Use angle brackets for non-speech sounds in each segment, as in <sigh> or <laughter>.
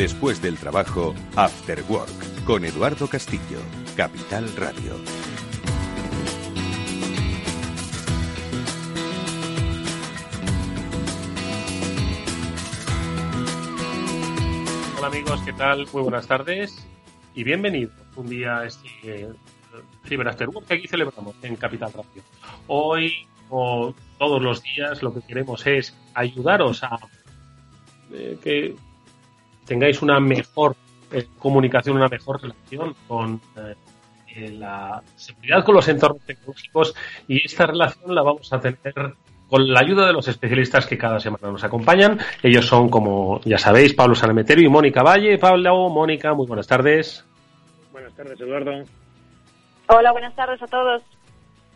Después del trabajo, After Work, con Eduardo Castillo, Capital Radio. Hola amigos, ¿qué tal? Muy buenas tardes y bienvenidos un día a este eh, After Work que aquí celebramos en Capital Radio. Hoy, o todos los días, lo que queremos es ayudaros a eh, que tengáis una mejor eh, comunicación, una mejor relación con eh, la seguridad con los entornos tecnológicos y esta relación la vamos a tener con la ayuda de los especialistas que cada semana nos acompañan. Ellos son, como ya sabéis, Pablo Sanemeterio y Mónica Valle. Pablo, Mónica, muy buenas tardes. Buenas tardes, Eduardo. Hola, buenas tardes a todos.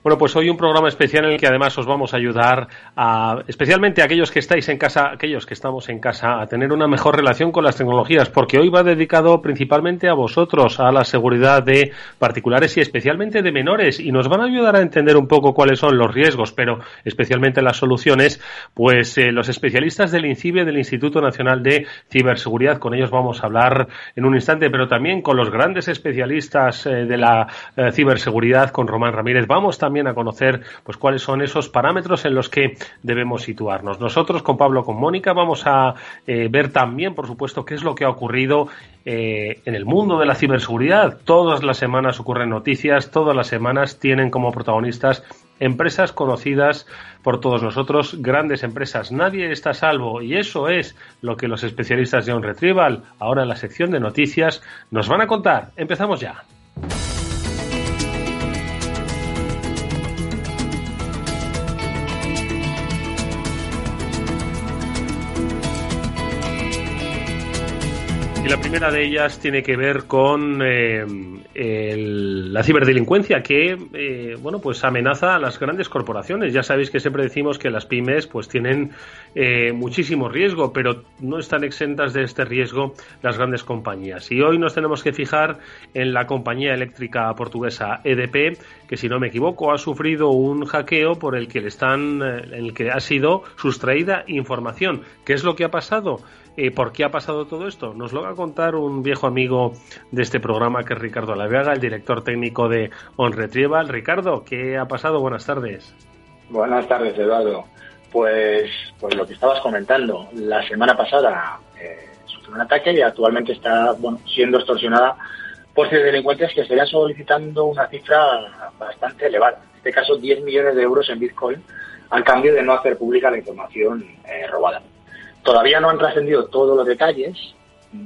Bueno, pues hoy un programa especial en el que además os vamos a ayudar a, especialmente a aquellos que estáis en casa, aquellos que estamos en casa, a tener una mejor relación con las tecnologías, porque hoy va dedicado principalmente a vosotros, a la seguridad de particulares y especialmente de menores, y nos van a ayudar a entender un poco cuáles son los riesgos, pero especialmente las soluciones, pues eh, los especialistas del INCIBE, del Instituto Nacional de Ciberseguridad, con ellos vamos a hablar en un instante, pero también con los grandes especialistas eh, de la eh, ciberseguridad, con Román Ramírez. Vamos también a conocer pues cuáles son esos parámetros en los que debemos situarnos. Nosotros con Pablo, con Mónica, vamos a eh, ver también, por supuesto, qué es lo que ha ocurrido eh, en el mundo de la ciberseguridad. Todas las semanas ocurren noticias, todas las semanas tienen como protagonistas empresas conocidas por todos nosotros, grandes empresas. Nadie está a salvo y eso es lo que los especialistas de On Retrieval, ahora en la sección de noticias, nos van a contar. Empezamos ya. Primera de ellas tiene que ver con eh, la ciberdelincuencia que eh, bueno pues amenaza a las grandes corporaciones. Ya sabéis que siempre decimos que las pymes pues tienen eh, muchísimo riesgo, pero no están exentas de este riesgo las grandes compañías. Y hoy nos tenemos que fijar en la compañía eléctrica portuguesa EDP, que si no me equivoco ha sufrido un hackeo por el que le están, el que ha sido sustraída información. ¿Qué es lo que ha pasado? Eh, ¿Por qué ha pasado todo esto? Nos lo va a contar un viejo amigo de este programa que es Ricardo Alaviaga, el director técnico de On Retrieval. Ricardo, ¿qué ha pasado? Buenas tardes. Buenas tardes, Eduardo. Pues, pues lo que estabas comentando, la semana pasada eh, sufrió un ataque y actualmente está bueno, siendo extorsionada por delincuentes que estarían solicitando una cifra bastante elevada. En este caso, 10 millones de euros en Bitcoin, al cambio de no hacer pública la información eh, robada. Todavía no han trascendido todos los detalles,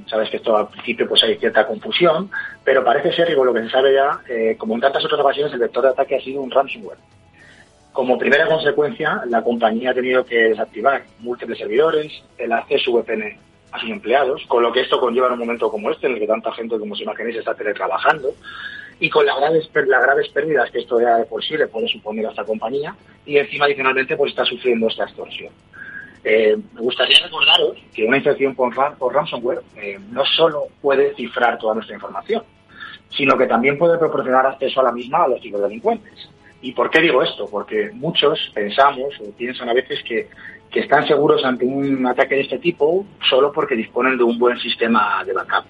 sabes que esto al principio pues hay cierta confusión, pero parece ser, y con lo que se sabe ya, eh, como en tantas otras ocasiones, el vector de ataque ha sido un ransomware. Como primera consecuencia, la compañía ha tenido que desactivar múltiples servidores, el acceso VPN a sus empleados, con lo que esto conlleva en un momento como este, en el que tanta gente, como os imagináis, está teletrabajando, y con las graves, las graves pérdidas que esto ya de por sí le puede suponer a esta compañía, y encima adicionalmente pues está sufriendo esta extorsión. Eh, me gustaría recordaros que una infección por, ransomware eh, no solo puede cifrar toda nuestra información, sino que también puede proporcionar acceso a la misma a los ciberdelincuentes. ¿Y por qué digo esto? Porque muchos pensamos o piensan a veces que, que están seguros ante un ataque de este tipo solo porque disponen de un buen sistema de backup.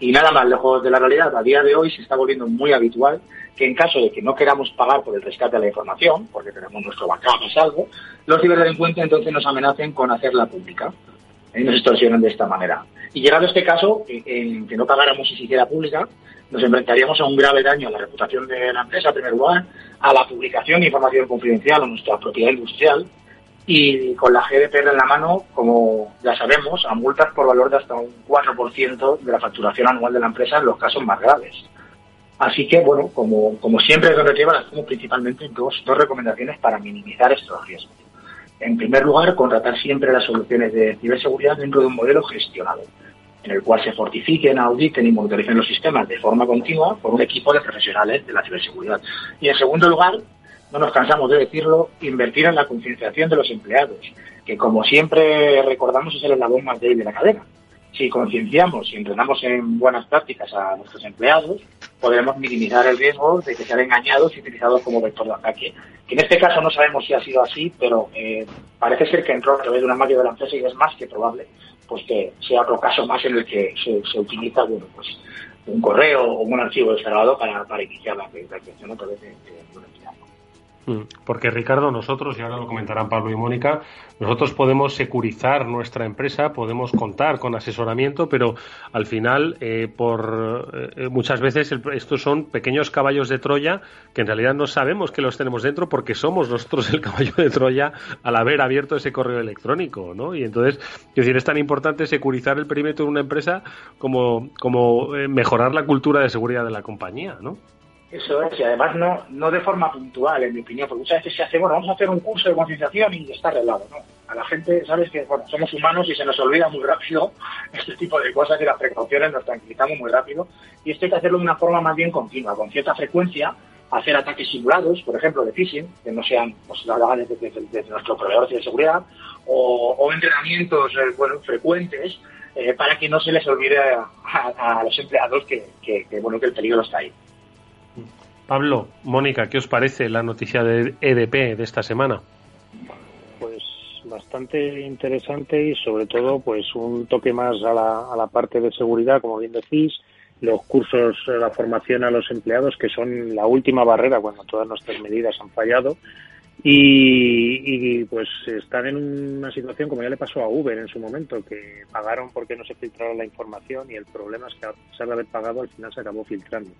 Y nada más lejos de la realidad, a día de hoy se está volviendo muy habitual que en caso de que no queramos pagar por el rescate de la información, porque tenemos nuestro backup o algo, los ciberdelincuentes entonces nos amenacen con hacerla pública y nos extorsionan de esta manera. Y llegado a este caso, en que no pagáramos si se pública, nos enfrentaríamos a un grave daño a la reputación de la empresa, en primer lugar, a la publicación de información confidencial o nuestra propiedad industrial, y con la GDPR en la mano, como ya sabemos, a multas por valor de hasta un 4% de la facturación anual de la empresa en los casos más graves. Así que, bueno, como, como siempre donde lleva, hacemos principalmente dos, dos recomendaciones para minimizar estos riesgos. En primer lugar, contratar siempre las soluciones de ciberseguridad dentro de un modelo gestionado, en el cual se fortifiquen, auditen y monitoricen los sistemas de forma continua por un equipo de profesionales de la ciberseguridad. Y en segundo lugar, no nos cansamos de decirlo, invertir en la concienciación de los empleados, que como siempre recordamos es el eslabón más débil de la cadena. Si concienciamos y entrenamos en buenas prácticas a nuestros empleados, podremos minimizar el riesgo de que sean engañados y utilizados como vector de ataque. Que en este caso no sabemos si ha sido así, pero eh, parece ser que entró a través de una máquina de la empresa y es más que probable pues que sea otro caso más en el que se, utiliza bueno, pues, un correo o un archivo descargado para, para iniciar la, la a través de, de una. Mm, porque Ricardo, nosotros, y ahora lo comentarán Pablo y Mónica, nosotros podemos securizar nuestra empresa, podemos contar con asesoramiento, pero al final, eh, por eh, muchas veces estos son pequeños caballos de Troya que en realidad no sabemos que los tenemos dentro porque somos nosotros el caballo de Troya al haber abierto ese correo electrónico, ¿no? Y entonces, es decir, es tan importante securizar el perímetro de una empresa como, como eh, mejorar la cultura de seguridad de la compañía, ¿no? Eso es, y además no, no de forma puntual, en mi opinión, porque muchas veces se hace, bueno, vamos a hacer un curso de concienciación y está arreglado, ¿no? A la gente, sabes que, bueno, somos humanos y se nos olvida muy rápido <laughs> este tipo de cosas y las precauciones nos tranquilizamos muy rápido, y esto hay que hacerlo de una forma más bien continua, con cierta frecuencia, hacer ataques simulados, por ejemplo, de phishing, que no sean, pues, la desde, desde, nuestro proveedor de seguridad, o, entrenamientos, eh, bueno, frecuentes, eh, para que no se les olvide a, los empleados que, bueno, que el peligro está ahí. Pablo, Mónica, ¿qué os parece la noticia de EDP de esta semana? Pues bastante interesante y sobre todo pues un toque más a la, a la parte de seguridad, como bien decís, los cursos, la formación a los empleados, que son la última barrera cuando todas nuestras medidas han fallado. Y, pues están en una situación como ya le pasó a Uber en su momento, que pagaron porque no se filtraba la información y el problema es que a pesar de haber pagado al final se acabó filtrando.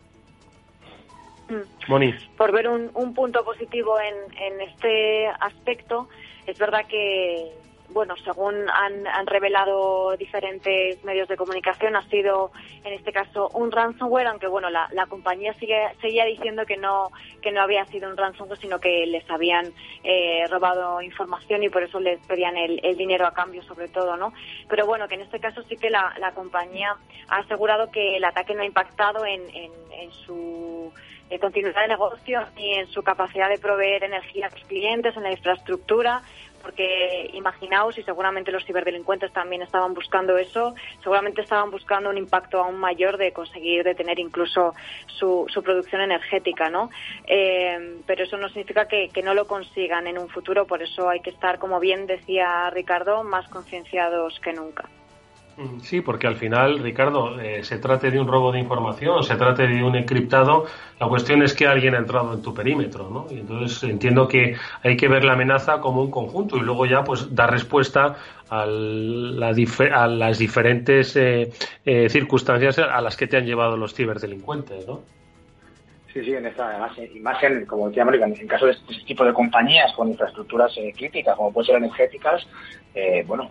Por ver un, punto positivo en, en este aspecto, es verdad que, bueno, según han, revelado diferentes medios de comunicación, ha sido en este caso un ransomware, aunque bueno, la, compañía sigue, seguía diciendo que no que no había sido un ransomware, sino que les habían eh, robado información y por eso les pedían el, dinero a cambio, sobre todo, ¿no? Pero bueno, que en este caso sí que la, compañía ha asegurado que el ataque no ha impactado en, en su de continuidad de negocio y en su capacidad de proveer energía a sus clientes, en la infraestructura, porque imaginaos, y seguramente los ciberdelincuentes también estaban buscando eso, seguramente estaban buscando un impacto aún mayor de conseguir detener incluso su, su producción energética, ¿no? Eh, pero eso no significa que, que, no lo consigan en un futuro, por eso hay que estar, como bien decía Ricardo, más concienciados que nunca. Sí, porque al final, Ricardo, eh, se trate de un robo de información, se trate de un encriptado, la cuestión es que alguien ha entrado en tu perímetro, ¿no? Y entonces entiendo que hay que ver la amenaza como un conjunto y luego ya pues dar respuesta a, las diferentes eh, eh, circunstancias a las que te han llevado los ciberdelincuentes, ¿no? Sí, sí, en esta, además, y más en, como decía América, en caso de este tipo de compañías con infraestructuras críticas, como pueden ser energéticas, bueno,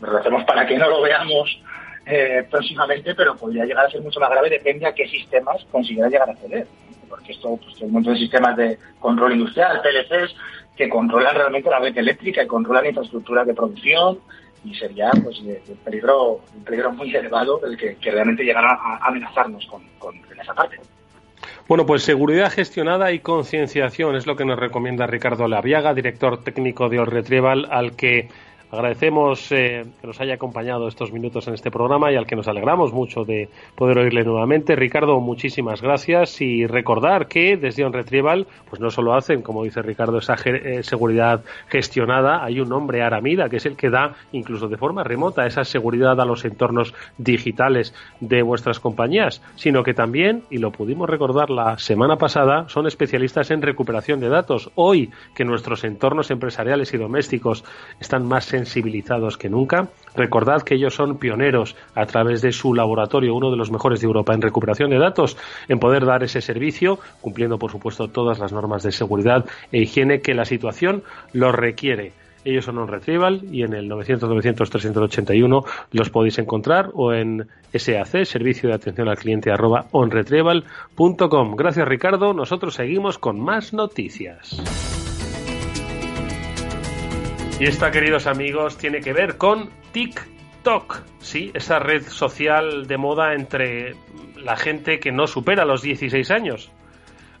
recemos para que no lo veamos eh, próximamente, pero podría llegar a ser mucho más grave, depende a qué sistemas consiguiera llegar a acceder. Porque esto, pues, hay un montón de sistemas de control industrial, PLCs, que controlan realmente la red eléctrica y controlan infraestructura de producción y sería pues un peligro, un peligro muy elevado el que, realmente llegara a amenazarnos con, con en esa parte. Bueno, pues seguridad gestionada y concienciación es lo que nos recomienda Ricardo Laviaga, director técnico de Retrieval, al que Agradecemos eh, que nos haya acompañado estos minutos en este programa y al que nos alegramos mucho de poder oírle nuevamente. Ricardo, muchísimas gracias y recordar que desde On Retrieval, pues no solo hacen, como dice Ricardo, esa eh, seguridad gestionada, hay un hombre Aramida que es el que da, incluso de forma remota, esa seguridad a los entornos digitales de vuestras compañías, sino que también, y lo pudimos recordar la semana pasada, son especialistas en recuperación de datos. Hoy que nuestros entornos empresariales y domésticos están más sensibilizados que nunca. Recordad que ellos son pioneros a través de su laboratorio, uno de los mejores de Europa en recuperación de datos, en poder dar ese servicio, cumpliendo por supuesto todas las normas de seguridad e higiene que la situación los requiere. Ellos son on retrieval y en el 900 900 381 los podéis encontrar o en SAC, servicio de atención al cliente arroba onretrieval.com. Gracias Ricardo, nosotros seguimos con más noticias. Y esta, queridos amigos, tiene que ver con TikTok. Sí, esa red social de moda entre la gente que no supera los 16 años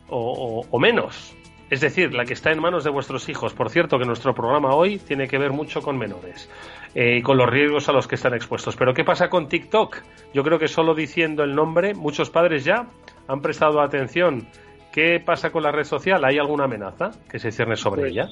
o, menos. Es decir, la que está en manos de vuestros hijos. Por cierto, que nuestro programa hoy tiene que ver mucho con menores eh, y con los riesgos a los que están expuestos. Pero ¿qué pasa con TikTok? Yo creo que solo diciendo el nombre, muchos padres ya han prestado atención. ¿Qué pasa con la red social? ¿Hay alguna amenaza que se cierne sobre Pues, ella?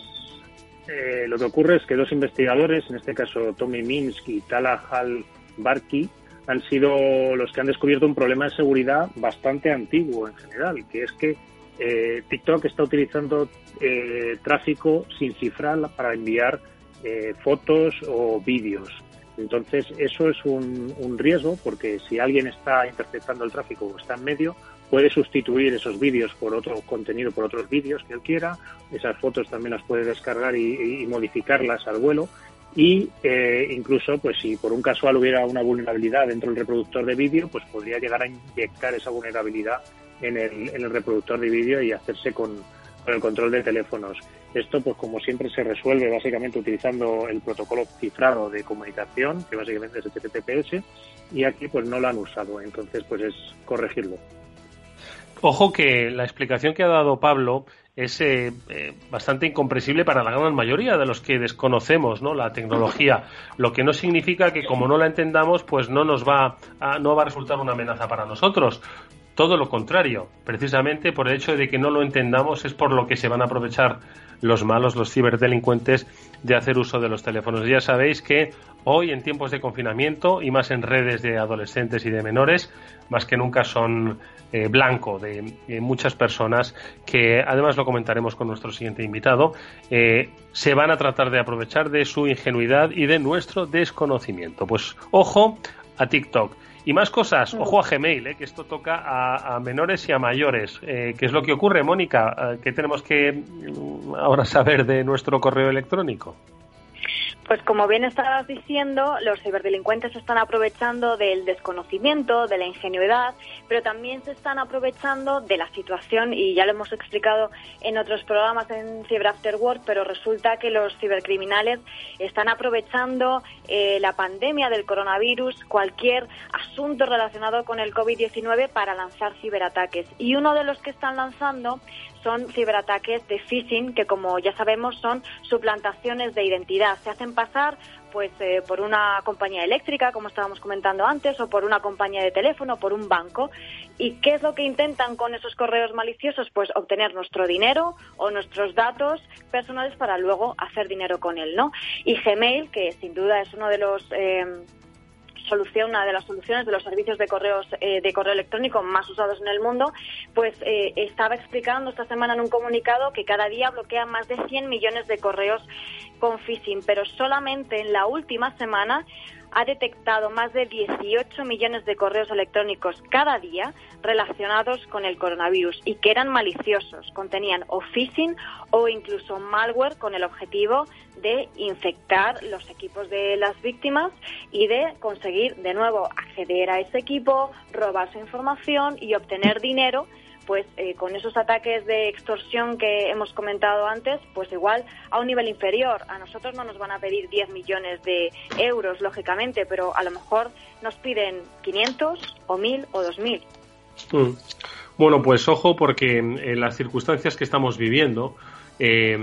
Eh, lo que ocurre es que dos investigadores, en este caso Tommy Minsky y Tala Hal Barki, han sido los que han descubierto un problema de seguridad bastante antiguo en general, que es que eh, TikTok está utilizando eh, tráfico sin cifrar para enviar eh, fotos o vídeos. Entonces, eso es un, un riesgo porque si alguien está interceptando el tráfico o está en medio, puede sustituir esos vídeos por otro contenido, por otros vídeos que él quiera. Esas fotos también las puede descargar y, modificarlas al vuelo. Y eh, incluso, pues si por un casual hubiera una vulnerabilidad dentro del reproductor de vídeo, pues podría llegar a inyectar esa vulnerabilidad en el, el reproductor de vídeo y hacerse con, con el control de teléfonos. Esto, pues como siempre, se resuelve básicamente utilizando el protocolo cifrado de comunicación, que básicamente es HTTPS, y aquí pues no lo han usado. Entonces, pues es corregirlo. Ojo que la explicación que ha dado Pablo es eh, eh, bastante incomprensible para la gran mayoría de los que desconocemos ¿no? la tecnología, lo que no significa que como no la entendamos, pues no nos va no va a resultar una amenaza para nosotros. Todo lo contrario, precisamente por el hecho de que no lo entendamos es por lo que se van a aprovechar los malos, los ciberdelincuentes, de hacer uso de los teléfonos. Ya sabéis que hoy, en tiempos de confinamiento y más en redes de adolescentes y de menores, más que nunca son eh, blanco de muchas personas que, además lo comentaremos con nuestro siguiente invitado, eh, se van a tratar de aprovechar de su ingenuidad y de nuestro desconocimiento. Pues ojo a TikTok. Y más cosas, ojo a Gmail, eh, que esto toca a, a, menores y a mayores. Eh, ¿Qué es lo que ocurre, Mónica? Eh, ¿Qué tenemos que mm, ahora saber de nuestro correo electrónico? Pues como bien estabas diciendo, los ciberdelincuentes se están aprovechando del desconocimiento, de la ingenuidad, pero también se están aprovechando de la situación, y ya lo hemos explicado en otros programas en Cyber After pero resulta que los cibercriminales están aprovechando eh, la pandemia del coronavirus, cualquier asunto relacionado con el COVID-19 para lanzar ciberataques. Y uno de los que están lanzando son ciberataques de phishing, que como ya sabemos son suplantaciones de identidad. Se hacen pasar pues eh, por una compañía eléctrica, como estábamos comentando antes, o por una compañía de teléfono, por un banco. ¿Y qué es lo que intentan con esos correos maliciosos? Pues obtener nuestro dinero o nuestros datos personales para luego hacer dinero con él, ¿no? Y Gmail, que sin duda es uno de los eh, solución, una de las soluciones de los servicios de correos eh, de correo electrónico más usados en el mundo, pues eh, estaba explicando esta semana en un comunicado que cada día bloquea más de 100 millones de correos con phishing, pero solamente en la última semana ha detectado más de 18 millones de correos electrónicos cada día relacionados con el coronavirus y que eran maliciosos, contenían o phishing o incluso malware con el objetivo de infectar los equipos de las víctimas y de conseguir de nuevo acceder a ese equipo, robar su información y obtener dinero pues eh, con esos ataques de extorsión que hemos comentado antes, pues igual a un nivel inferior. A nosotros no nos van a pedir 10 millones de euros, lógicamente, pero a lo mejor nos piden 500 o 1000 o 2000. Mm. Bueno, pues ojo porque en las circunstancias que estamos viviendo, eh,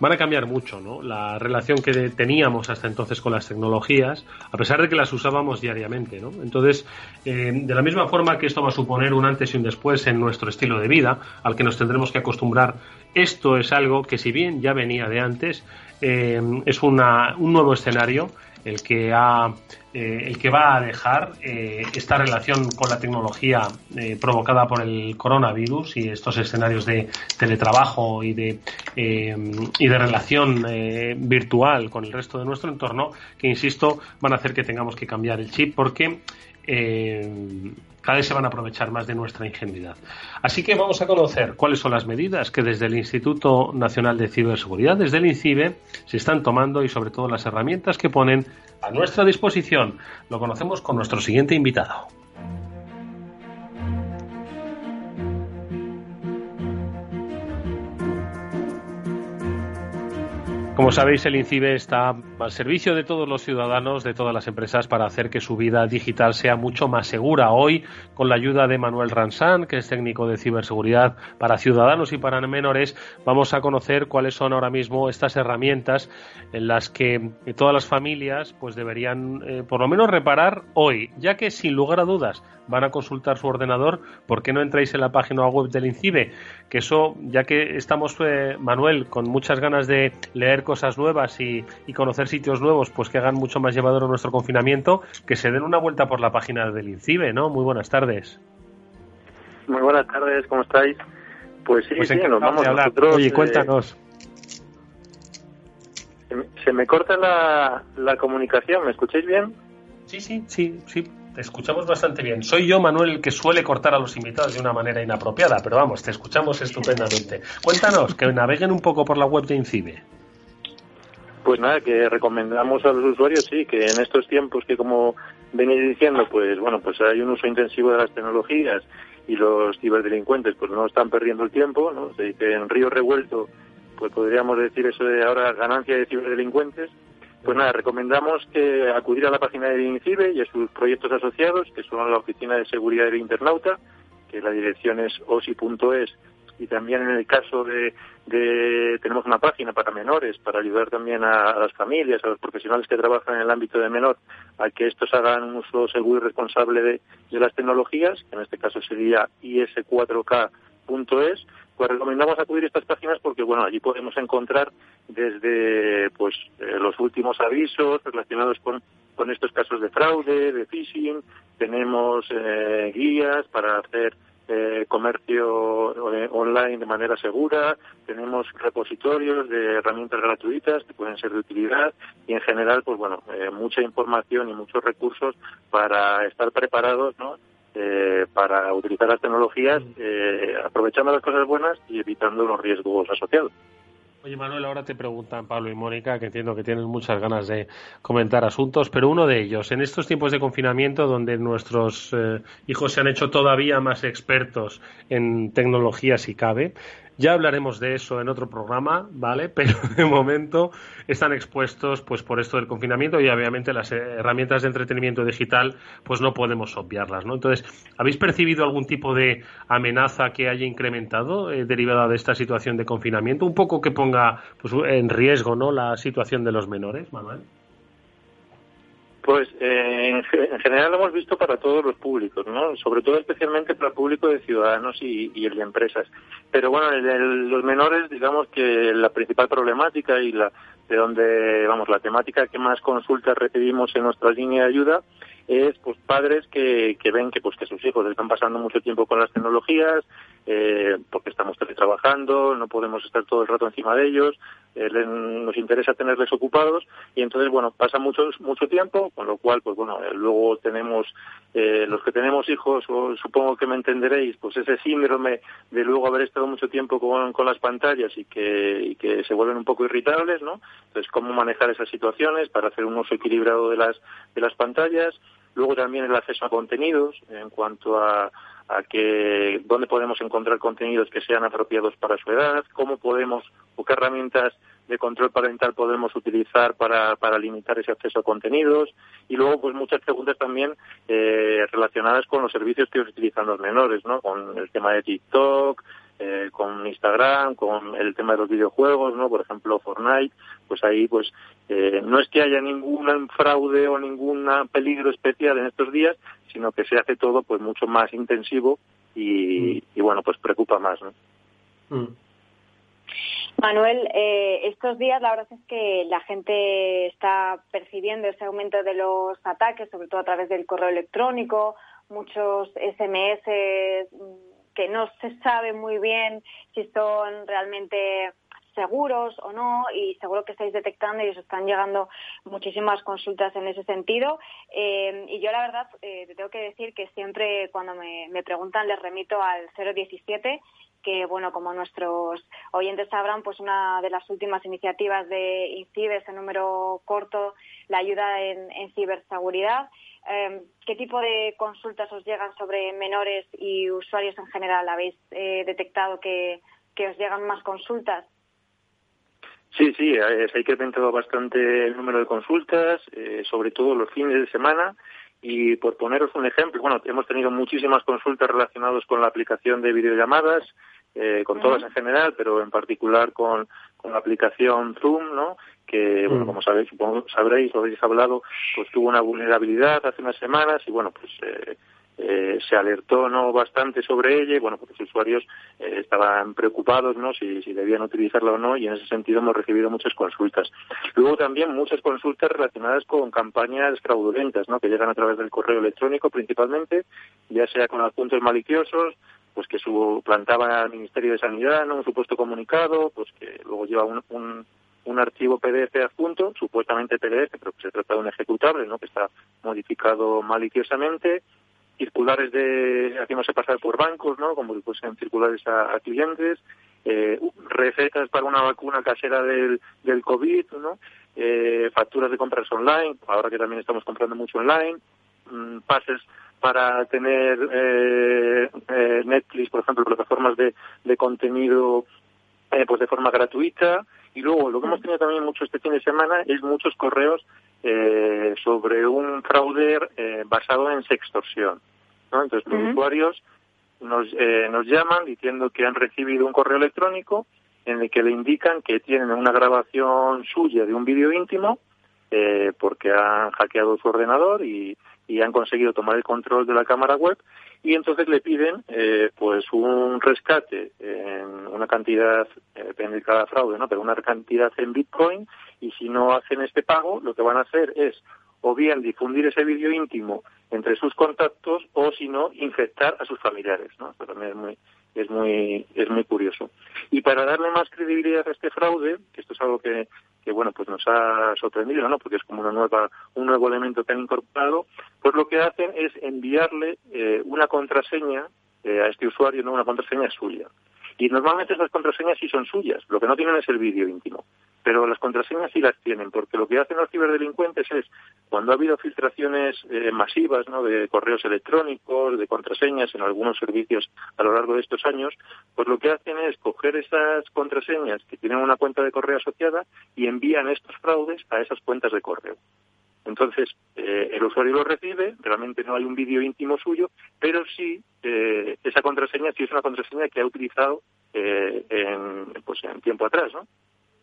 van a cambiar mucho ¿no? la relación que teníamos hasta entonces con las tecnologías, a pesar de que las usábamos diariamente. ¿no? Entonces, eh, de la misma forma que esto va a suponer un antes y un después en nuestro estilo de vida, al que nos tendremos que acostumbrar, esto es algo que si bien ya venía de antes, eh, es una, un nuevo escenario el que ha eh, el que va a dejar eh, esta relación con la tecnología eh, provocada por el coronavirus y estos escenarios de teletrabajo y de y de relación virtual con el resto de nuestro entorno que insisto van a hacer que tengamos que cambiar el chip porque cada vez se van a aprovechar más de nuestra ingenuidad. Así que vamos a conocer cuáles son las medidas que desde el Instituto Nacional de Ciberseguridad, desde el INCIBE, se están tomando y sobre todo las herramientas que ponen a nuestra disposición. Lo conocemos con nuestro siguiente invitado. Como sabéis, el INCIBE está al servicio de todos los ciudadanos, de todas las empresas, para hacer que su vida digital sea mucho más segura. Hoy, con la ayuda de Manuel Ransán, que es técnico de ciberseguridad para ciudadanos y para menores, vamos a conocer cuáles son ahora mismo estas herramientas en las que todas las familias pues deberían eh, por lo menos reparar hoy, ya que sin lugar a dudas van a consultar su ordenador, ¿por qué no entráis en la página web del INCIBE? Que eso, ya que estamos, eh, Manuel, con muchas ganas de leer cosas nuevas y, conocer sitios nuevos, pues que hagan mucho más llevadero nuestro confinamiento, que se den una vuelta por la página del INCIBE, ¿no? Muy buenas tardes. Muy buenas tardes, ¿cómo estáis? Pues sí, pues sí, nos vamos nosotros. Oye, eh, cuéntanos. se, me, corta la, la comunicación, ¿me escucháis bien? Sí, sí, sí, sí, te escuchamos bastante bien. Soy yo, Manuel, el que suele cortar a los invitados de una manera inapropiada, pero vamos, te escuchamos estupendamente. Cuéntanos, que naveguen un poco por la web de INCIBE. Pues nada, que recomendamos a los usuarios, sí, que en estos tiempos que como venís diciendo, pues bueno, pues hay un uso intensivo de las tecnologías y los ciberdelincuentes pues no están perdiendo el tiempo, ¿no? que en Río Revuelto, pues podríamos decir eso de ahora ganancia de ciberdelincuentes. Pues nada, recomendamos que acudir a la página de INCIBE y a sus proyectos asociados, que son la Oficina de Seguridad del Internauta, que la dirección es osi.es y también en el caso de, tenemos una página para menores para ayudar también a, las familias, a los profesionales que trabajan en el ámbito de menor a que estos hagan un uso seguro y responsable de, las tecnologías, que en este caso sería is4k.es, pues recomendamos acudir a estas páginas porque bueno allí podemos encontrar desde pues eh, los últimos avisos relacionados con con estos casos de fraude, de phishing, tenemos eh, guías para hacer eh, comercio eh, online de manera segura, tenemos repositorios de herramientas gratuitas que pueden ser de utilidad y en general, pues bueno, eh, mucha información y muchos recursos para estar preparados, ¿no? Para utilizar las tecnologías, aprovechando las cosas buenas y evitando los riesgos asociados. Oye, Manuel, ahora te preguntan Pablo y Mónica, que entiendo que tienen muchas ganas de comentar asuntos, pero uno de ellos, en estos tiempos de confinamiento donde nuestros eh, hijos se han hecho todavía más expertos en tecnología si cabe, ya hablaremos de eso en otro programa, ¿vale? <laughs> Pero de momento están expuestos pues por esto del confinamiento y obviamente las herramientas de entretenimiento digital pues no podemos obviarlas, ¿no? Entonces, ¿habéis percibido algún tipo de amenaza que haya incrementado eh, derivada de esta situación de confinamiento? Un poco que ponga pues, en riesgo, ¿no? La situación de los menores, Manuel. Pues eh, en, general lo hemos visto para todos los públicos, ¿no? Sobre todo especialmente para el público de ciudadanos y, el de empresas. Pero bueno, el, los menores, digamos que la principal problemática y la de donde, vamos, la temática que más consultas recibimos en nuestra línea de ayuda es pues padres que, que ven que pues que sus hijos están pasando mucho tiempo con las tecnologías eh, porque estamos trabajando no podemos estar todo el rato encima de ellos eh, nos interesa tenerles ocupados y entonces bueno pasa mucho mucho tiempo con lo cual pues bueno eh, luego tenemos eh, los que tenemos hijos o supongo que me entenderéis pues ese síndrome de luego haber estado mucho tiempo con, con las pantallas y que, y que se vuelven un poco irritables no entonces cómo manejar esas situaciones para hacer un uso equilibrado de las de las pantallas luego también el acceso a contenidos en cuanto a a que dónde podemos encontrar contenidos que sean apropiados para su edad, cómo podemos o qué herramientas de control parental podemos utilizar para, para limitar ese acceso a contenidos y luego pues muchas preguntas también eh, relacionadas con los servicios que utilizan los menores, ¿no? Con el tema de TikTok, eh, con Instagram, con el tema de los videojuegos, ¿no? Por ejemplo, Fortnite, pues ahí pues eh, no es que haya ningún fraude o ningún peligro especial en estos días, sino que se hace todo pues mucho más intensivo y, mm. bueno, pues preocupa más, ¿no? Mm. Manuel, eh, estos días la verdad es que la gente está percibiendo ese aumento de los ataques, sobre todo a través del correo electrónico, muchos SMS que no se sabe muy bien si son realmente seguros o no y seguro que estáis detectando y os están llegando muchísimas consultas en ese sentido. Eh, y yo la verdad eh, te tengo que decir que siempre cuando me, me preguntan les remito al 017 que, bueno, como nuestros oyentes sabrán, pues una de las últimas iniciativas de INCIBE, ese número corto, la ayuda en, ciberseguridad. Em, ¿Qué tipo de consultas os llegan sobre menores y usuarios en general? ¿Habéis eh, detectado que, os llegan más consultas? Sí, sí, se ha incrementado bastante el número de consultas, eh, sobre todo los fines de semana. Y por poneros un ejemplo, bueno, hemos tenido muchísimas consultas relacionadas con la aplicación de videollamadas, eh, con todas en general, pero en particular con, con la aplicación Zoom, ¿no? Que, bueno, como sabéis, supongo sabréis, lo habéis hablado, pues tuvo una vulnerabilidad hace unas semanas y, bueno, pues eh, eh, se alertó no bastante sobre ella y bueno pues los usuarios eh, estaban preocupados no si, si, debían utilizarla o no y en ese sentido hemos recibido muchas consultas. Luego también muchas consultas relacionadas con campañas fraudulentas no que llegan a través del correo electrónico principalmente ya sea con apuntes maliciosos pues que suplantaban al Ministerio de Sanidad no un supuesto comunicado pues que luego lleva un, un un archivo PDF adjunto, supuestamente PDF, pero que se trata de un ejecutable, ¿no? que está modificado maliciosamente, circulares de haciéndose pasar por bancos, ¿no? Como pues en circulares a, clientes, eh, recetas para una vacuna casera del, del COVID, ¿no? Eh, facturas de compras online, ahora que también estamos comprando mucho online, mm, pases para tener eh, eh, Netflix, por ejemplo, plataformas de, de contenido eh, pues de forma gratuita. Y luego lo que hemos tenido también mucho este fin de semana es muchos correos eh, sobre un fraude eh, basado en sextorsión. ¿no? Entonces, los usuarios nos, eh, nos llaman diciendo que han recibido un correo electrónico en el que le indican que tienen una grabación suya de un vídeo íntimo eh, porque han hackeado su ordenador y, y han conseguido tomar el control de la cámara web y entonces le piden eh, pues un rescate en una cantidad, eh, depende de cada fraude, ¿no? pero una cantidad en Bitcoin y si no hacen este pago lo que van a hacer es o bien difundir ese vídeo íntimo entre sus contactos o si no infectar a sus familiares, ¿no? Eso también es muy es muy es muy curioso. Y para darle más credibilidad a este fraude, que esto es algo que, que bueno, pues nos ha sorprendido, ¿no? Porque es como una nueva un nuevo elemento que han incorporado, pues lo que hacen es enviarle eh, una contraseña eh, a este usuario, no una contraseña suya. Y normalmente esas contraseñas sí son suyas, lo que no tienen es el vídeo íntimo. Pero las contraseñas sí las tienen, porque lo que hacen los ciberdelincuentes es, cuando ha habido filtraciones eh, masivas ¿no? de correos electrónicos, de contraseñas en algunos servicios a lo largo de estos años, pues lo que hacen es coger esas contraseñas que tienen una cuenta de correo asociada y envían estos fraudes a esas cuentas de correo. Entonces, eh, el usuario lo recibe, realmente no hay un vídeo íntimo suyo, pero sí eh, esa contraseña sí es una contraseña que ha utilizado eh, en, pues, en tiempo atrás, ¿no?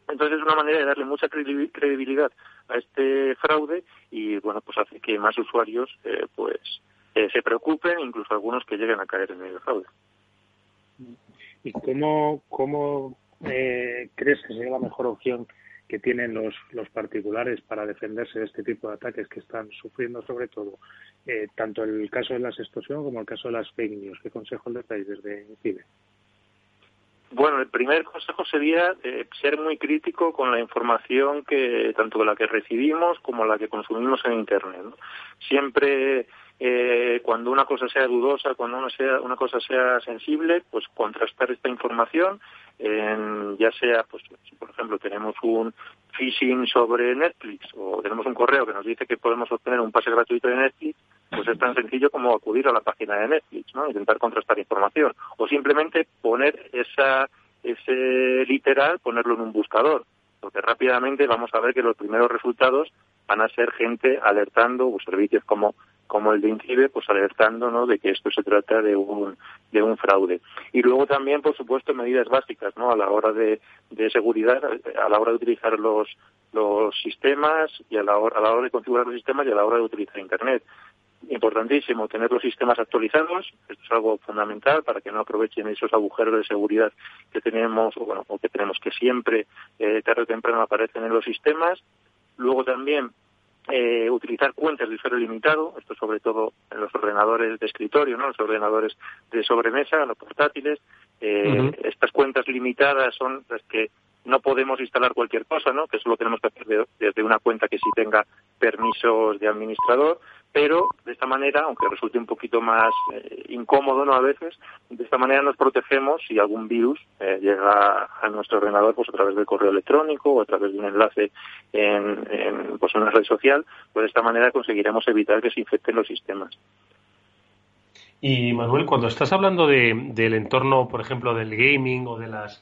Entonces es una manera de darle mucha credibilidad a este fraude y, bueno, pues hace que más usuarios, eh, pues, eh, se preocupen, incluso algunos que lleguen a caer en el fraude. ¿Y cómo, cómo eh, crees que sería la mejor opción que tienen los, los particulares para defenderse de este tipo de ataques que están sufriendo sobre todo, eh, tanto el caso de la extorsión como el caso de las fake news. ¿Qué consejo le dais desde CIBE? Bueno, el primer consejo sería eh, ser muy crítico con la información que tanto la que recibimos como la que consumimos en Internet. Siempre eh, cuando una cosa sea dudosa, cuando una, sea, una cosa sea sensible, pues contrastar esta información ya sea, pues, si por ejemplo tenemos un phishing sobre Netflix o tenemos un correo que nos dice que podemos obtener un pase gratuito de Netflix, pues es tan sencillo como acudir a la página de Netflix, ¿no? Intentar contrastar información o simplemente poner esa ese literal, ponerlo en un buscador, porque rápidamente vamos a ver que los primeros resultados van a ser gente alertando o servicios como como el de INCIBE, pues alertando ¿no? de que esto se trata de un, de un fraude. Y luego también, por supuesto, medidas básicas ¿no? a la hora de, de seguridad, a la hora de utilizar los, los sistemas y a la, hora, a la hora de configurar los sistemas y a la hora de utilizar Internet. Importantísimo tener los sistemas actualizados, esto es algo fundamental para que no aprovechen esos agujeros de seguridad que tenemos o, bueno, o que tenemos que siempre, eh, tarde o temprano, aparecen en los sistemas. Luego también eh, utilizar cuentas de usuario limitado, esto sobre todo en los ordenadores de escritorio, ¿no? los ordenadores de sobremesa, los portátiles. Eh, Estas cuentas limitadas son las que no podemos instalar cualquier cosa, ¿no? que solo tenemos que hacer desde una cuenta que sí tenga permisos de administrador pero de esta manera, aunque resulte un poquito más eh, incómodo ¿no? a veces, de esta manera nos protegemos si algún virus eh, llega a nuestro ordenador pues a través del correo electrónico o a través de un enlace en, en pues una red social, pues de esta manera conseguiremos evitar que se infecten los sistemas. Y Manuel, cuando estás hablando de, del entorno, por ejemplo, del gaming o de las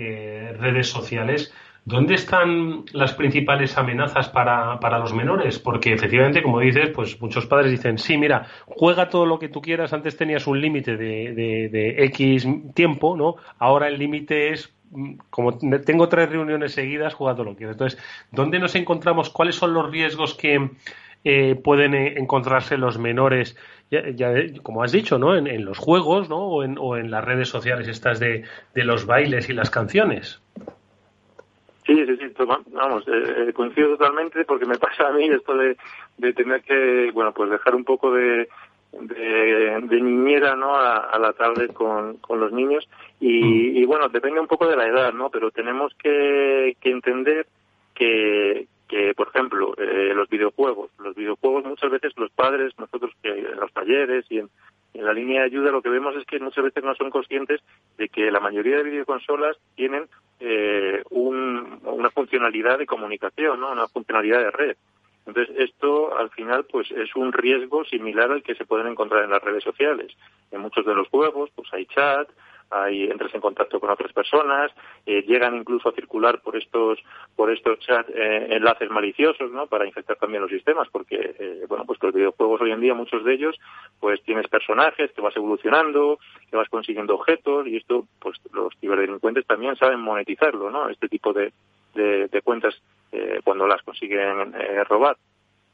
eh, redes sociales, ¿dónde están las principales amenazas para, para, los menores? Porque efectivamente, como dices, pues muchos padres dicen, sí, mira, juega todo lo que tú quieras, antes tenías un límite de, de, de X tiempo, ¿no? Ahora el límite es como tengo tres reuniones seguidas, jugando lo que Entonces, ¿dónde nos encontramos? ¿Cuáles son los riesgos que eh, pueden eh, encontrarse los menores? Ya, como has dicho, ¿no? En, los juegos, ¿no? O en, o en, las redes sociales estas de, de, los bailes y las canciones. Sí, sí, sí, vamos, eh, coincido totalmente porque me <laughs> pasa a mí esto de, de tener que, bueno, pues dejar un poco de, de, niñera no a, la tarde con, con los niños y, mm. y, bueno depende un poco de la edad no pero tenemos que, que entender que, que por ejemplo eh, los videojuegos muchas veces los padres nosotros que en los talleres y en, en la línea de ayuda lo que vemos es que muchas veces no son conscientes de que la mayoría de videoconsolas tienen eh, un, una funcionalidad de comunicación no una funcionalidad de red entonces, esto al final pues es un riesgo similar al que se pueden encontrar en las redes sociales. En muchos de los juegos pues hay chat, hay entras en contacto con otras personas, eh, llegan incluso a circular por estos por estos chats eh, enlaces maliciosos, ¿no? Para infectar también los sistemas, porque eh, bueno, pues los videojuegos hoy en día muchos de ellos pues tienes personajes que vas evolucionando, que vas consiguiendo objetos y esto pues los ciberdelincuentes también saben monetizarlo, ¿no? Este tipo de de, cuentas eh, cuando las consiguen eh, robar.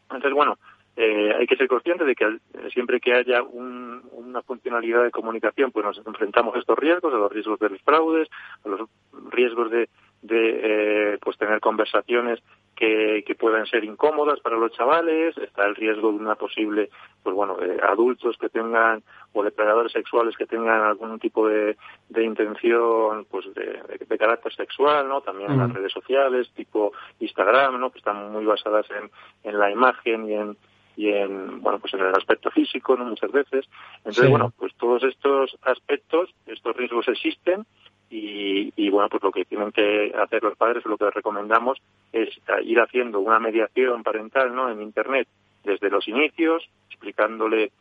Entonces, bueno, eh, hay que ser consciente de que siempre que haya una funcionalidad de comunicación, pues nos enfrentamos a estos riesgos, a los riesgos de los fraudes, a los riesgos de, de pues tener conversaciones que, que, puedan ser incómodas para los chavales, está el riesgo de una posible, pues bueno, de adultos que tengan o depredadores sexuales que tengan algún tipo de, de intención, pues de, de, carácter sexual, ¿no? También en las mm. redes sociales, tipo Instagram, ¿no? Que están muy basadas en, en la imagen y en y en bueno pues en el aspecto físico no muchas veces entonces bueno pues todos estos aspectos estos riesgos existen y, y, bueno, pues lo que tienen que hacer los padres, lo que recomendamos es ir haciendo una mediación parental ¿no? en Internet desde los inicios, explicándole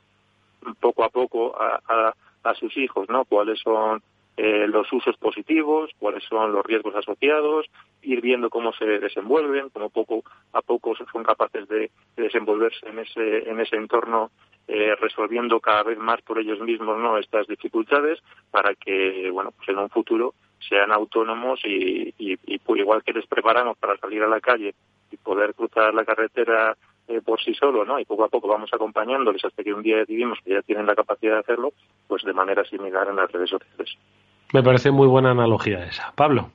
poco a poco a, a, a sus hijos ¿no? cuáles son eh, los usos positivos, cuáles son los riesgos asociados, ir viendo cómo se desenvuelven, cómo poco a poco son capaces de, de desenvolverse en ese, en ese entorno eh, resolviendo cada vez más por ellos mismos no estas dificultades para que bueno pues en un futuro sean autónomos y, y, igual que les preparamos para salir a la calle y poder cruzar la carretera eh, por sí solo, ¿no? Y poco a poco vamos acompañándoles hasta que un día decidimos que ya tienen la capacidad de hacerlo, pues de manera similar en las redes sociales. Me parece muy buena analogía esa. Pablo.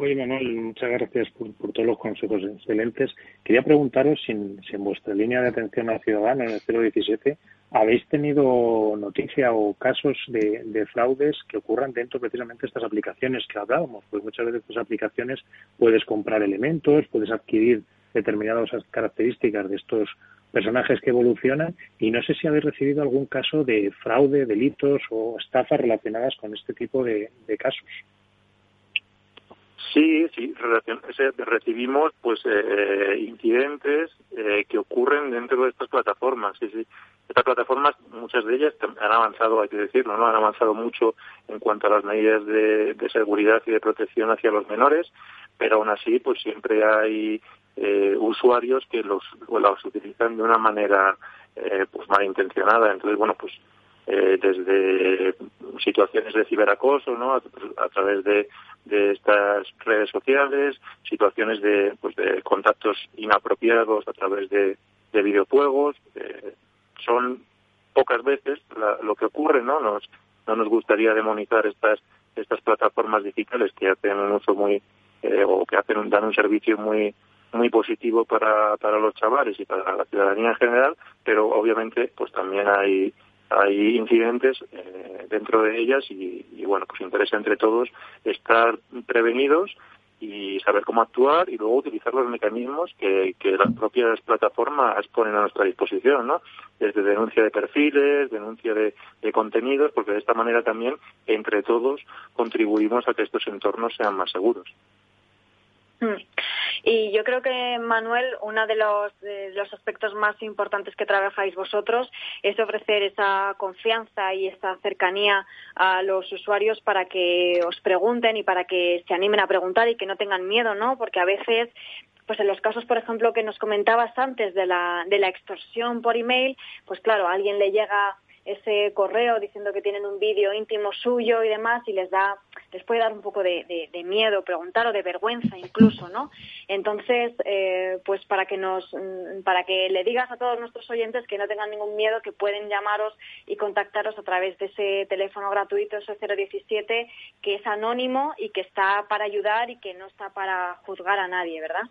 Oye, Manuel, muchas gracias por, por, todos los consejos excelentes. Quería preguntaros si en, si en, vuestra línea de atención al ciudadano, en el 017, habéis tenido noticia o casos de, de, fraudes que ocurran dentro precisamente de estas aplicaciones que hablábamos. Pues muchas veces estas aplicaciones puedes comprar elementos, puedes adquirir determinadas características de estos personajes que evolucionan y no sé si habéis recibido algún caso de fraude, delitos o estafas relacionadas con este tipo de, de casos. Sí, sí, recibimos pues eh, incidentes eh, que ocurren dentro de estas plataformas. Sí, sí. Estas plataformas, muchas de ellas han avanzado, hay que decirlo, no han avanzado mucho en cuanto a las medidas de, de seguridad y de protección hacia los menores, pero aún así, pues siempre hay eh, usuarios que los, los utilizan de una manera eh, pues malintencionada. Entonces, bueno, pues eh, desde situaciones de ciberacoso, ¿no? A, través de, de, estas redes sociales, situaciones de, pues de contactos inapropiados a través de, de videojuegos. Eh, son pocas veces la, lo que ocurre, ¿no? Nos, no nos gustaría demonizar estas estas plataformas digitales que hacen un uso muy eh, o que hacen dan un servicio muy muy positivo para, para los chavales y para la ciudadanía en general, pero obviamente pues también hay hay incidentes eh, dentro de ellas y, bueno, pues interesa entre todos estar prevenidos y saber cómo actuar y luego utilizar los mecanismos que, las propias plataformas ponen a nuestra disposición, ¿no? Desde denuncia de perfiles, denuncia de, de contenidos, porque de esta manera también entre todos contribuimos a que estos entornos sean más seguros. Mm. Y yo creo que, Manuel, uno de los, los, aspectos más importantes que trabajáis vosotros es ofrecer esa confianza y esa cercanía a los usuarios para que os pregunten y para que se animen a preguntar y que no tengan miedo, ¿no? Porque a veces pues en los casos, por ejemplo, que nos comentabas antes de la, de la extorsión por email, pues claro, alguien le llega ese correo diciendo que tienen un vídeo íntimo suyo y demás y les da les puede dar un poco de, miedo preguntar o de vergüenza incluso no entonces eh, pues para que nos mm, para que le digas a todos nuestros oyentes que no tengan ningún miedo que pueden llamaros y contactaros a través de ese teléfono gratuito ese 017 que es anónimo y que está para ayudar y que no está para juzgar a nadie verdad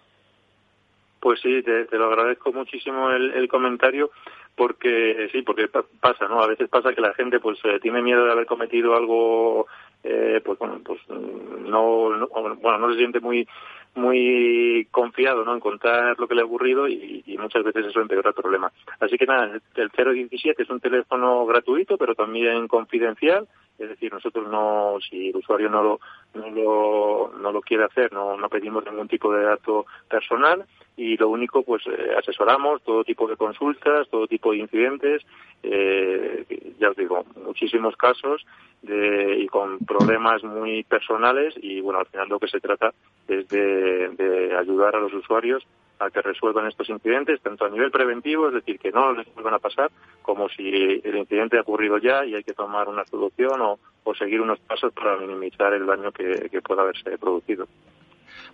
pues sí, te, lo agradezco muchísimo el comentario porque sí, porque pasa, ¿no? A veces pasa que la gente pues eh, tiene miedo de haber cometido algo, eh, pues bueno, pues mm, no, bueno, no se siente muy muy confiado ¿no? en contar lo que le ha ocurrido y, muchas veces eso empeora el problema. Así que nada, el 017 es un teléfono gratuito, pero también confidencial. Es decir, nosotros no, si el usuario no lo, no lo, no lo quiere hacer, no, no pedimos ningún tipo de dato personal y lo único, pues eh, asesoramos todo tipo de consultas, todo tipo de incidentes, eh, ya os digo, muchísimos casos de, y con problemas muy personales y bueno, al final lo que se trata es de, de ayudar a los usuarios a que resuelvan estos incidentes, tanto a nivel preventivo, es decir, que no les vuelvan a pasar, como si el incidente ha ocurrido ya y hay que tomar una solución o, o seguir unos pasos para minimizar el daño que, que pueda haberse producido.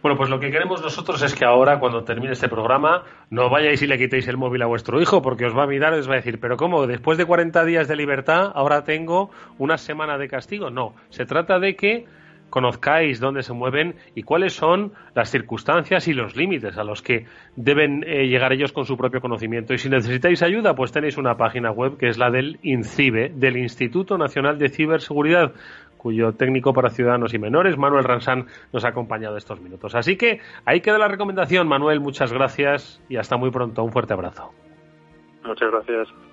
Bueno, pues lo que queremos nosotros es que ahora, cuando termine este programa, no vayáis y le quitéis el móvil a vuestro hijo, porque os va a mirar y os va a decir, pero ¿cómo? Después de 40 días de libertad, ahora tengo una semana de castigo. No, se trata de que conozcáis dónde se mueven y cuáles son las circunstancias y los límites a los que deben eh, llegar ellos con su propio conocimiento. Y si necesitáis ayuda, pues tenéis una página web que es la del INCIBE, del Instituto Nacional de Ciberseguridad, cuyo técnico para ciudadanos y menores, Manuel Ransán, nos ha acompañado estos minutos. Así que ahí queda la recomendación. Manuel, muchas gracias y hasta muy pronto. Un fuerte abrazo. Muchas gracias.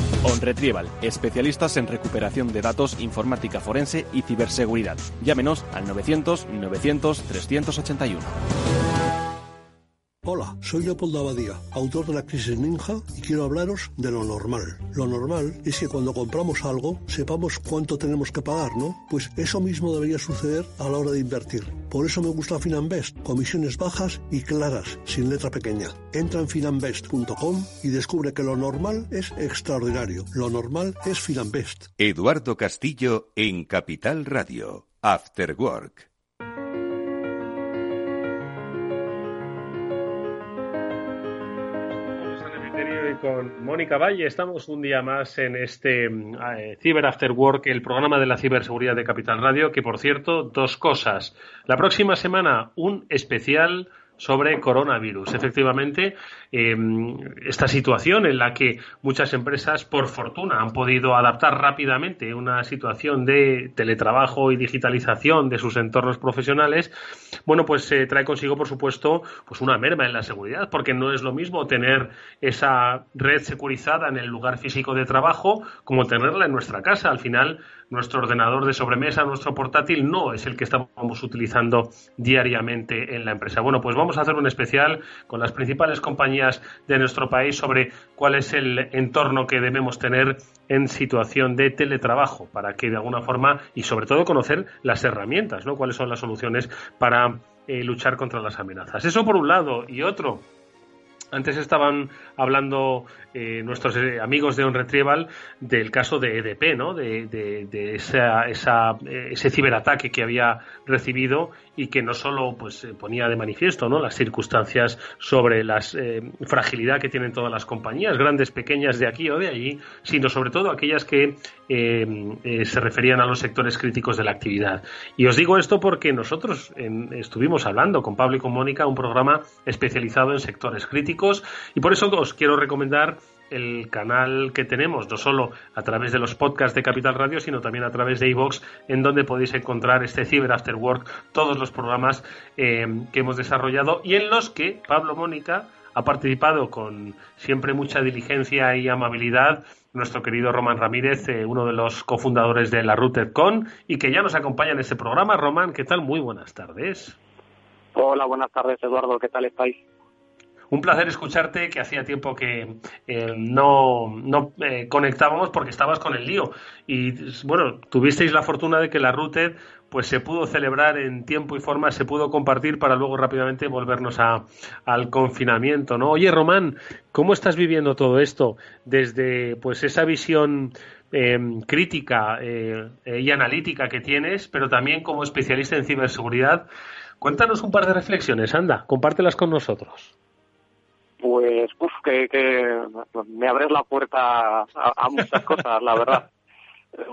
OnRetrieval, especialistas en recuperación de datos, informática forense y ciberseguridad. Llámenos al 900 900 381. Hola, soy Leopoldo Abadía, autor de La Crisis Ninja, y quiero hablaros de lo normal. Lo normal es que cuando compramos algo sepamos cuánto tenemos que pagar, ¿no? Pues eso mismo debería suceder a la hora de invertir. Por eso me gusta Finanbest, comisiones bajas y claras, sin letra pequeña. Entra en finanbest.com y descubre que lo normal es extraordinario. Lo normal es Finanbest. Eduardo Castillo en Capital Radio. After Work. Con Mónica Valle. Estamos un día más en este eh, Cyber After Work, el programa de la ciberseguridad de Capital Radio, que por cierto, dos cosas. La próxima semana, un especial sobre coronavirus. Efectivamente, em, esta situación en la que muchas empresas, por fortuna, han podido adaptar rápidamente una situación de teletrabajo y digitalización de sus entornos profesionales, bueno, pues se trae consigo, por supuesto, pues una merma en la seguridad, porque no es lo mismo tener esa red securizada en el lugar físico de trabajo como tenerla en nuestra casa. Al final, nuestro ordenador de sobremesa, nuestro portátil, no es el que estamos utilizando diariamente en la empresa. Bueno, pues vamos a hacer un especial con las principales compañías de nuestro país sobre cuál es el entorno que debemos tener en situación de teletrabajo para que de alguna forma y sobre todo conocer las herramientas, ¿no? Cuáles son las soluciones para eh, luchar contra las amenazas. Eso por un lado y otro Antes estaban hablando eh, nuestros eh, amigos de On Retrieval del caso de EDP, ¿no? De, de, esa, esa, eh, ese ciberataque que había recibido y que no solo pues ponía de manifiesto, ¿no? Las circunstancias sobre la fragilidad que tienen todas las compañías, grandes, pequeñas, de aquí o de allí, sino sobre todo aquellas que se referían a los sectores críticos de la actividad. Y os digo esto porque nosotros estuvimos hablando con Pablo y con Mónica un programa especializado en sectores críticos y por eso os quiero recomendar el canal que tenemos, no solo a través de los podcasts de Capital Radio, sino también a través de iVox, en donde podéis encontrar este Cyber After Work, todos los programas eh, que hemos desarrollado y en los que Pablo Mónica ha participado con siempre mucha diligencia y amabilidad nuestro querido Román Ramírez, eh, uno de los cofundadores de la RouterCon y que ya nos acompaña en este programa. Román, ¿qué tal? Muy buenas tardes. Hola, buenas tardes, Eduardo. ¿Qué tal estáis? Un placer escucharte, que hacía tiempo que eh, no, no eh, conectábamos porque estabas con el lío. Y bueno, tuvisteis la fortuna de que la Routed pues se pudo celebrar en tiempo y forma, se pudo compartir para luego rápidamente volvernos a, al confinamiento, ¿no? Oye, Román, ¿cómo estás viviendo todo esto desde pues esa visión em, crítica eh, y analítica que tienes, pero también como especialista en ciberseguridad? Cuéntanos un par de reflexiones, anda, compártelas con nosotros pues uf, que, me abres la puerta a, muchas cosas, la verdad. <laughs>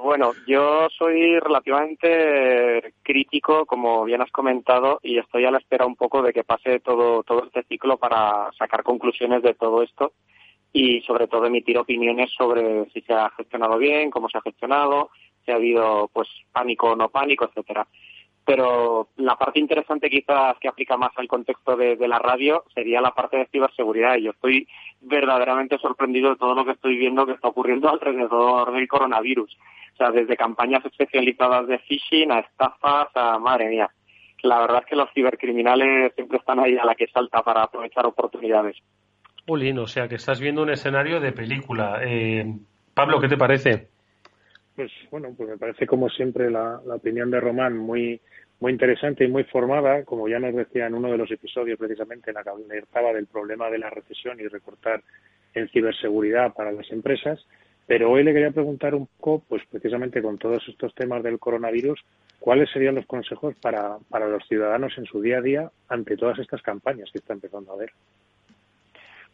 Bueno, yo soy relativamente crítico, como bien has comentado, y estoy a la espera un poco de que pase todo, todo este ciclo para sacar conclusiones de todo esto y sobre todo emitir opiniones sobre si se ha gestionado bien, cómo se ha gestionado, si ha habido pues pánico o no pánico, etcétera pero la parte interesante quizás que aplica más al contexto de, la radio sería la parte de ciberseguridad y yo estoy verdaderamente sorprendido de todo lo que estoy viendo que está ocurriendo <laughs> alrededor del coronavirus. O sea, desde campañas especializadas de phishing a estafas a madre mía. La verdad es que los cibercriminales siempre están ahí a la que salta para aprovechar oportunidades. Ulín, o sea que estás viendo un escenario de película. Eh, Pablo, ¿qué te parece? Pues bueno, pues me parece como siempre la, la opinión de Román muy muy interesante y muy formada, como ya nos decía en uno de los episodios precisamente en la que alertaba del problema de la recesión y recortar en ciberseguridad para las empresas. Pero hoy le quería preguntar un poco, pues precisamente con todos estos temas del coronavirus, cuáles serían los consejos para, para los ciudadanos en su día a día ante todas estas campañas que está empezando a ver.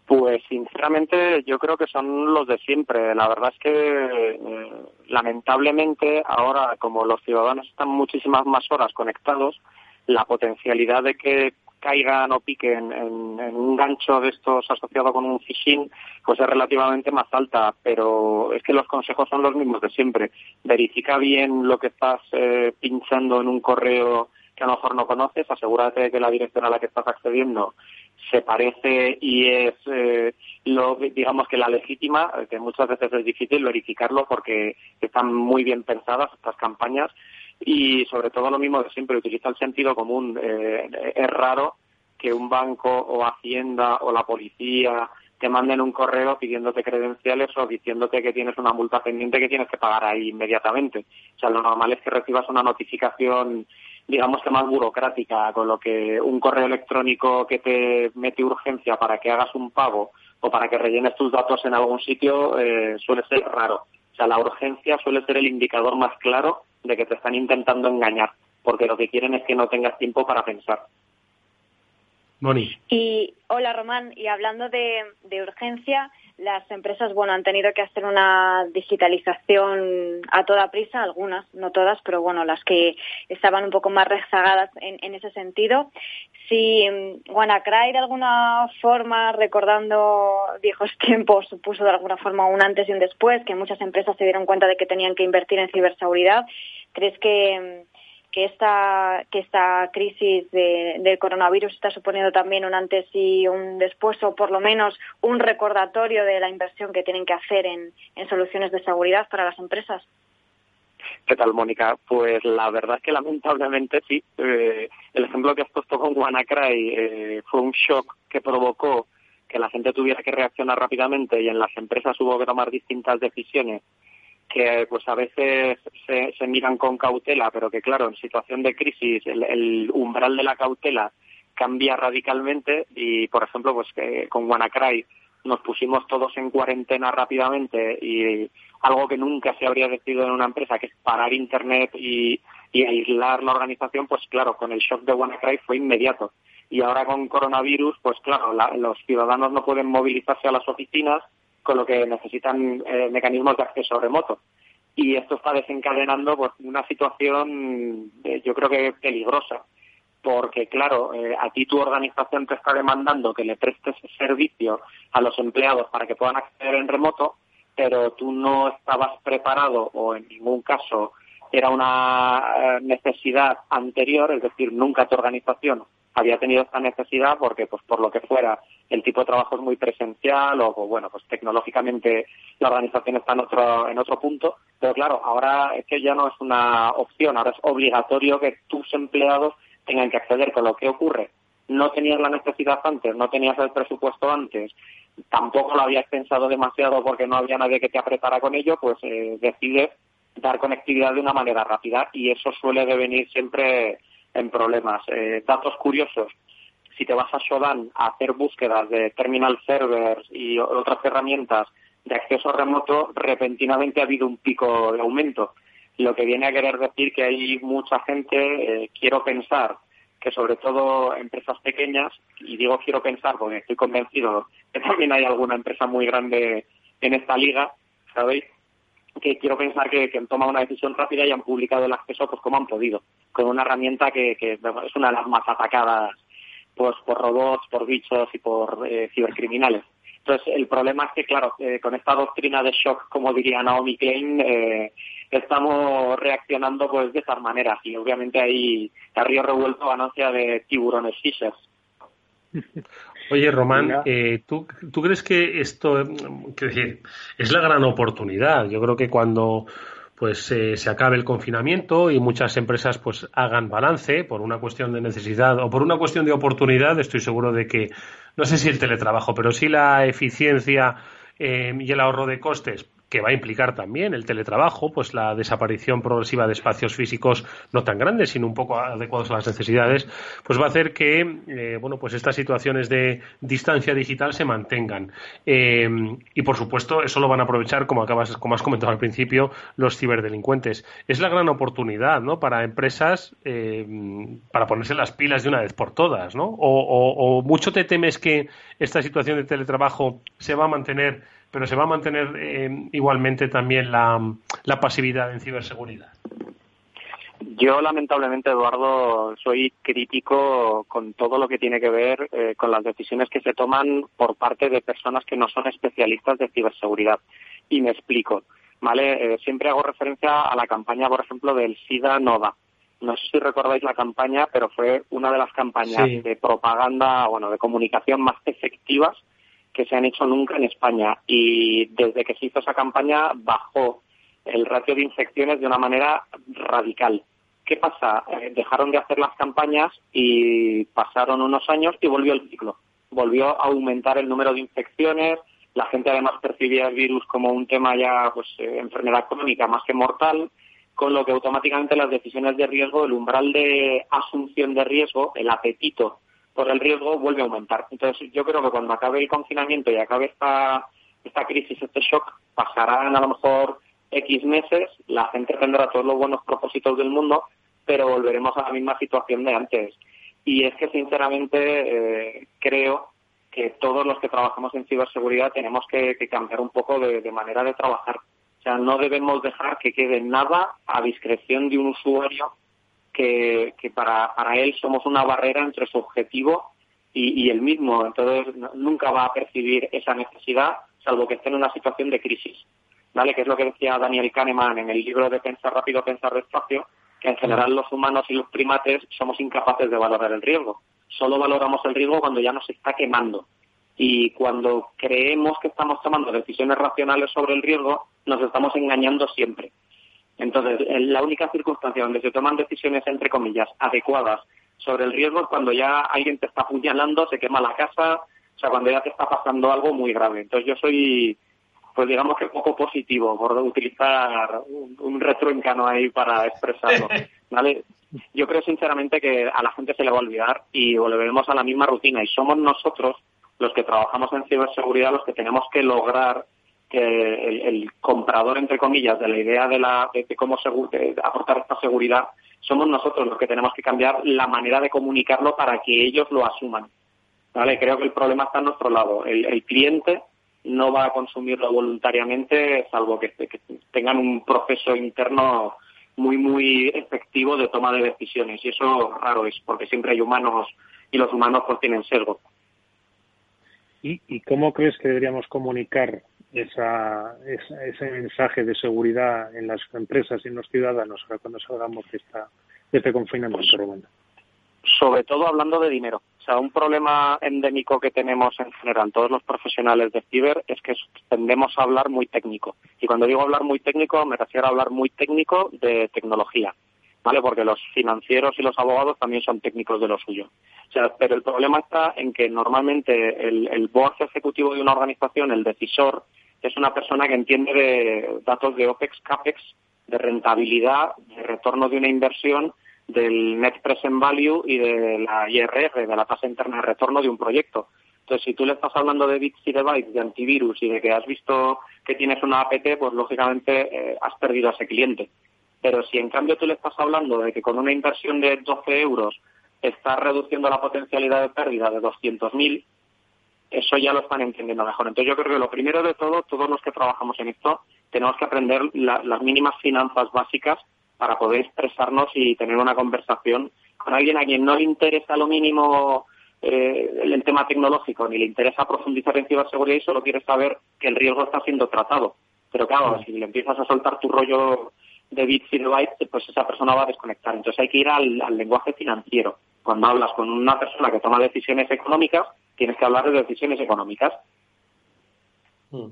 Pues sinceramente yo creo que son los de siempre. La verdad es que eh, lamentablemente ahora como los ciudadanos están muchísimas más horas conectados, la potencialidad de que caigan o piquen en, un gancho de estos asociado con un phishing, pues es relativamente más alta. Pero es que los consejos son los mismos de siempre. Verifica bien lo que estás eh, pinchando en un correo que a lo mejor no conoces, asegúrate de que la dirección a la que estás accediendo se parece y es, eh, lo, digamos que la legítima, que muchas veces es difícil verificarlo porque están muy bien pensadas estas campañas y sobre todo lo mismo de siempre, utiliza el sentido común. Eh, es raro que un banco o Hacienda o la policía te manden un correo pidiéndote credenciales o diciéndote que tienes una multa pendiente que tienes que pagar ahí inmediatamente. O sea, lo normal es que recibas una notificación digamos que más burocrática, con lo que un correo electrónico que te mete urgencia para que hagas un pago o para que rellenes tus datos en algún sitio eh, suele ser raro. O sea, la urgencia suele ser el indicador más claro de que te están intentando engañar, porque lo que quieren es que no tengas tiempo para pensar. Moni. Y hola Román, y hablando de, de urgencia, las empresas, bueno, han tenido que hacer una digitalización a toda prisa, algunas, no todas, pero bueno, las que estaban un poco más rezagadas en, ese sentido. Si mm, WannaCry de alguna forma, recordando viejos <laughs> tiempos, supuso de alguna forma un antes y un después, que muchas empresas se dieron cuenta de que tenían que invertir en ciberseguridad, ¿crees que mm, que esta, que esta crisis de, del coronavirus está suponiendo también un antes y un después, o por lo menos un recordatorio de la inversión que tienen que hacer en, soluciones de seguridad para las empresas. ¿Qué tal, Mónica? Pues la verdad es que lamentablemente sí. Eh, el ejemplo que has puesto con WannaCry eh, fue un shock que provocó que la gente tuviera que reaccionar rápidamente y en las empresas hubo que tomar distintas decisiones que pues a veces se, miran con cautela, pero que claro, en situación de crisis el, umbral de la cautela cambia radicalmente y, por ejemplo, pues que con WannaCry nos pusimos todos en cuarentena rápidamente y algo que nunca se habría decidido en una empresa, que es parar Internet y, aislar la organización, pues claro, con el shock de WannaCry fue inmediato. Y ahora con coronavirus, pues claro, los ciudadanos no pueden movilizarse a las oficinas, con lo que necesitan eh, mecanismos de acceso remoto. Y esto está desencadenando pues, una situación, eh, yo creo que peligrosa porque claro, eh, a ti tu organización te está demandando que le prestes servicio a los empleados para que puedan acceder en remoto, pero tú no estabas preparado o en ningún caso era una necesidad anterior, es decir, nunca tu organización había tenido esta necesidad porque, pues, por lo que fuera, el tipo de trabajo es muy presencial o, bueno, pues tecnológicamente la organización está en otro, en otro punto. Pero claro, ahora es que ya no es una opción, ahora es obligatorio que tus empleados tengan que acceder. Con lo que ocurre, no tenías la necesidad antes, no tenías el presupuesto antes, tampoco lo habías pensado demasiado porque no había nadie que te apretara con ello, pues eh, decides dar conectividad de una manera rápida y eso suele devenir siempre en problemas. Eh, datos curiosos. Si te vas a Shodan a hacer búsquedas de terminal servers y otras herramientas de acceso remoto, repentinamente ha habido un pico de aumento lo que viene a querer decir que hay mucha gente, eh, quiero pensar, que sobre todo empresas pequeñas, y digo quiero pensar porque estoy convencido que también hay alguna empresa muy grande en esta liga, ¿sabéis? Que quiero pensar que, han tomado una decisión rápida y han publicado el acceso pues como han podido, con una herramienta que, es una de las más atacadas pues por robots, por bichos y por eh, cibercriminales. Entonces, el problema es que, claro, eh, con esta doctrina de shock, como diría Naomi Klein, eh, estamos reaccionando pues de estas maneras y obviamente hay a río revuelto ganancia de tiburones fishers. <laughs> Oye, Román, eh, ¿tú, ¿tú, crees que esto es la gran oportunidad? Yo creo que cuando pues se acabe el confinamiento y muchas empresas pues hagan balance por una cuestión de necesidad o por una cuestión de oportunidad, estoy seguro de que no sé si el teletrabajo, pero sí la eficiencia eh, y el ahorro de costes que va a implicar también el teletrabajo, pues la desaparición progresiva de espacios físicos no tan grandes, sino un poco adecuados a las necesidades, pues va a hacer que, eh, bueno, pues estas situaciones de distancia digital se mantengan. Eh, y por supuesto, eso lo van a aprovechar, como acabas, como has comentado al principio, los ciberdelincuentes. Es la gran oportunidad, ¿no? Para empresas, eh, para ponerse las pilas de una vez por todas, ¿no? o mucho te temes que esta situación de teletrabajo se va a mantener pero se va a mantener eh, igualmente también la, pasividad en ciberseguridad. Yo, lamentablemente, Eduardo, soy crítico con todo lo que tiene que ver eh, con las decisiones que se toman por parte de personas que no son especialistas de ciberseguridad. Y me explico. ¿vale? Eh, siempre hago referencia a la campaña, por ejemplo, del SIDA NOVA. No sé si recordáis la campaña, pero fue una de las campañas de propaganda, bueno, de comunicación más efectivas que se han hecho nunca en España y desde que se hizo esa campaña bajó el ratio de infecciones de una manera radical. ¿Qué pasa? Eh, dejaron de hacer las campañas y pasaron unos años y volvió el ciclo. Volvió a aumentar el número de infecciones, la gente además percibía el virus como un tema ya, pues, eh, enfermedad crónica más que mortal, con lo que automáticamente las decisiones de riesgo, el umbral de asunción de riesgo, el apetito por el riesgo vuelve a aumentar. Entonces, yo creo que cuando acabe el confinamiento y acabe esta, esta crisis, este shock, pasarán a lo mejor X meses, la gente tendrá todos los buenos propósitos del mundo, pero volveremos a la misma situación de antes. Y es que, sinceramente, eh, creo que todos los que trabajamos en ciberseguridad tenemos que, cambiar un poco de manera de trabajar. O sea, no debemos dejar que quede nada a discreción de un usuario que, para, para él somos una barrera entre su objetivo y, el mismo. Entonces, nunca va a percibir esa necesidad, salvo que esté en una situación de crisis. ¿Vale? Que es lo que decía Daniel Kahneman en el libro de Pensar rápido, pensar despacio, que en general los humanos y los primates somos incapaces de valorar el riesgo. Solo valoramos el riesgo cuando ya nos está quemando. Y cuando creemos que estamos tomando decisiones racionales sobre el riesgo, nos estamos engañando siempre. Entonces, la única circunstancia donde se toman decisiones, entre comillas, adecuadas sobre el riesgo es cuando ya alguien te está apuñalando, se quema la casa, o sea, cuando ya te está pasando algo muy grave. Entonces, yo soy, pues digamos que poco positivo por utilizar un, un retroencano ahí para expresarlo. <laughs> ¿vale? Yo creo sinceramente que a la gente se le va a olvidar y volveremos a la misma rutina y somos nosotros los que trabajamos en ciberseguridad los que tenemos que lograr que el, comprador, entre comillas, de la idea de, la, de, cómo aportar esta seguridad, somos nosotros los que tenemos que cambiar la manera de comunicarlo para que ellos lo asuman. ¿Vale? Creo que el problema está a nuestro lado. El, cliente no va a consumirlo voluntariamente, salvo que, tengan un proceso interno muy, muy efectivo de toma de decisiones. Y eso raro es, porque siempre hay humanos y los humanos pues tienen sesgo. ¿Y, ¿Y, cómo crees que deberíamos comunicar esa, ese mensaje de seguridad en las empresas y en los ciudadanos cuando salgamos de, esta, de este confinamiento, Sobre todo hablando de dinero. O sea, un problema endémico que tenemos en general todos los profesionales de ciber es que tendemos a hablar muy técnico. Y cuando digo hablar muy técnico, me refiero a hablar muy técnico de tecnología. ¿Vale? Porque los financieros y los abogados también son técnicos de lo suyo. O sea, pero el problema está en que normalmente el, el board ejecutivo de una organización, el decisor, es una persona que entiende de datos de OPEX, CAPEX, de rentabilidad, de retorno de una inversión, del net present value y de la IRR, de la tasa interna de retorno de un proyecto. Entonces, si tú le estás hablando de bits y de bytes, de antivirus y de que has visto que tienes una APT, pues lógicamente eh, has perdido a ese cliente. Pero si en cambio tú le estás hablando de que con una inversión de 12 euros estás reduciendo la potencialidad de pérdida de 200.000, eso ya lo están entendiendo mejor. Entonces yo creo que lo primero de todo, todos los que trabajamos en esto, tenemos que aprender las mínimas finanzas básicas para poder expresarnos y tener una conversación con alguien a quien no le interesa lo mínimo eh, el tema tecnológico, ni le interesa profundizar en ciberseguridad y solo quiere saber que el riesgo está siendo tratado. Pero claro, si le empiezas a soltar tu rollo de bits y de bytes, pues esa persona va a desconectar. Entonces hay que ir al lenguaje financiero. Cuando hablas con una persona que toma decisiones económicas, tienes que hablar de decisiones económicas. Mm.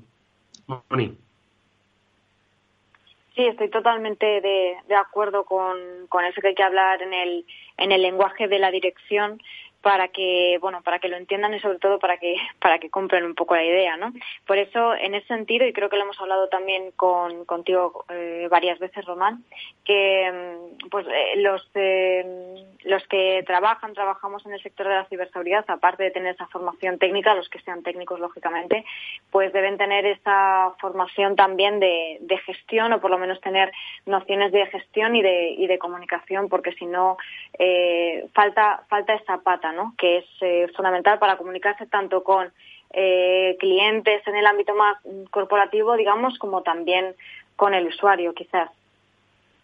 Sí, estoy totalmente de, de acuerdo con, con, eso que hay que hablar en el, en el lenguaje de la dirección para que bueno para que lo entiendan y sobre todo para que <laughs> para que compren un poco la idea no por eso en ese sentido y creo que lo hemos hablado también con contigo eh, varias veces Román que mm, pues eh, los eh, los que trabajan trabajamos en el sector de la ciberseguridad aparte de tener esa formación técnica los que sean técnicos lógicamente pues deben tener esa formación también de, de gestión o por lo menos tener nociones de gestión y de y de comunicación porque si no falta falta esa pata que es eh, fundamental para comunicarse tanto con eh, clientes en el ámbito más corporativo, digamos, como también con el usuario, quizás.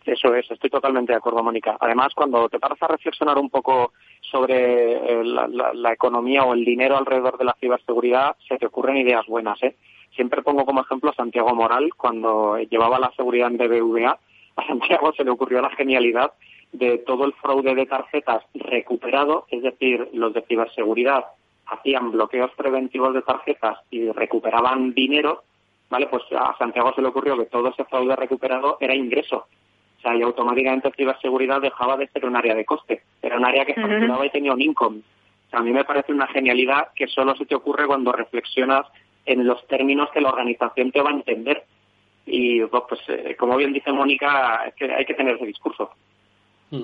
Eso es, estoy totalmente de acuerdo, Mónica. Además, cuando te paras a reflexionar un poco sobre eh, la, economía o el dinero alrededor de la ciberseguridad, se te ocurren ideas buenas. ¿eh? Siempre pongo como ejemplo a Santiago Moral, cuando llevaba la seguridad en BBVA, a Santiago se le ocurrió la genialidad de todo el fraude de tarjetas recuperado, es decir, los de ciberseguridad hacían bloqueos preventivos de tarjetas y recuperaban dinero, ¿vale? Pues a Santiago se le ocurrió que todo ese fraude recuperado era ingreso. O sea, y automáticamente ciberseguridad dejaba de ser un área de coste, era un área que facturaba y tenía un income. O sea, a mí me parece una genialidad que solo se te ocurre cuando reflexionas en los términos que la organización te va a entender. Y pues, pues eh, como bien dice Mónica, es que hay que tener ese discurso. Hmm.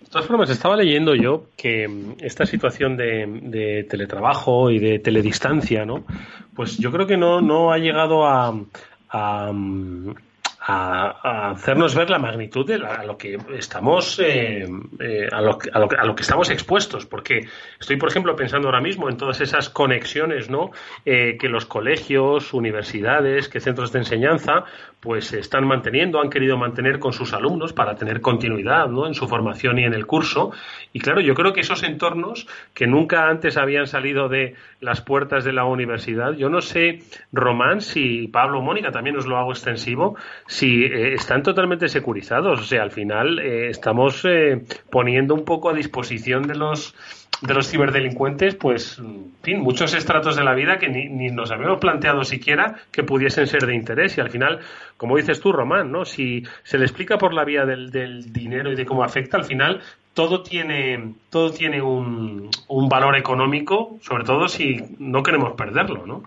De todas formas, estaba leyendo yo que mm, esta situación de, teletrabajo y de teledistancia, ¿no? Pues yo creo que no, no ha llegado a, mm, a, hacernos ver la magnitud de a lo que estamos eh, eh, a, lo, a, lo, a, lo, que estamos expuestos porque estoy por ejemplo pensando ahora mismo en todas esas conexiones no eh, que los colegios universidades que centros de enseñanza pues están manteniendo han querido mantener con sus alumnos para tener continuidad ¿no? en su formación y en el curso y claro yo creo que esos entornos que nunca antes habían salido de las puertas de la universidad yo no sé Román si Pablo Mónica también os lo hago extensivo si eh, están totalmente securizados. O sea, al final eh, estamos eh, poniendo un poco a disposición de los de los ciberdelincuentes, pues, en fin, muchos estratos de la vida que ni, ni, nos habíamos planteado siquiera que pudiesen ser de interés. Y al final, como dices tú, Román, ¿no? Si se le explica por la vía del, del dinero y de cómo afecta, al final todo tiene, todo tiene un, un valor económico, sobre todo si no queremos perderlo, ¿no?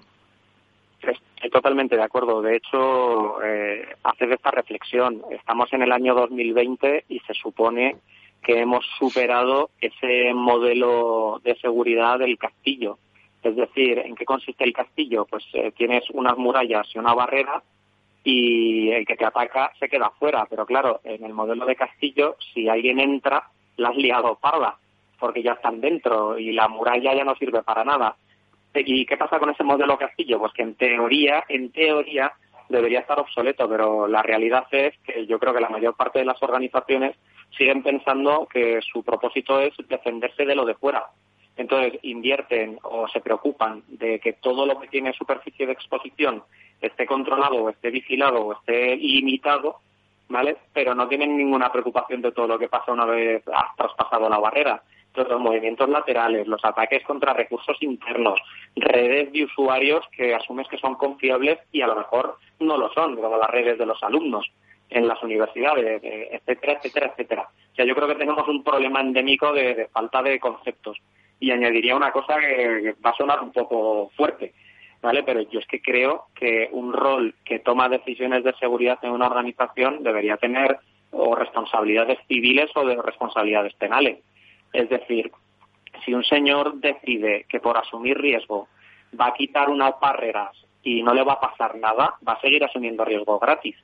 Estoy totalmente de acuerdo. De hecho, eh, esta reflexión. Estamos en el año 2020 y se supone que hemos superado ese modelo de seguridad del castillo. Es decir, ¿en qué consiste el castillo? Pues eh, tienes unas murallas y una barrera y el que te ataca se queda fuera. Pero claro, en el modelo de castillo, si alguien entra, la has liado parda, porque ya están dentro y la muralla ya no sirve para nada. ¿Y qué pasa con ese modelo castillo? Pues que en teoría, en teoría, debería estar obsoleto, pero la realidad es que yo creo que la mayor parte de las organizaciones siguen pensando que su propósito es defenderse de lo de fuera. Entonces invierten o se preocupan de que todo lo que tiene superficie de exposición esté controlado o esté vigilado o esté limitado, ¿vale? Pero no tienen ninguna preocupación de todo lo que pasa una vez has traspasado la barrera los movimientos laterales, los ataques contra recursos internos, redes de usuarios que asumes que son confiables y a lo mejor no lo son, como las redes de los alumnos en las universidades, etcétera, etcétera, etcétera. O sea, yo creo que tenemos un problema endémico de, falta de conceptos. Y añadiría una cosa que, va a sonar un poco fuerte, ¿vale? Pero yo es que creo que un rol que toma decisiones de seguridad en una organización debería tener o responsabilidades civiles o de responsabilidades penales. Es decir, si un señor decide que por asumir riesgo va a quitar unas barreras y no le va a pasar nada, va a seguir asumiendo riesgo gratis.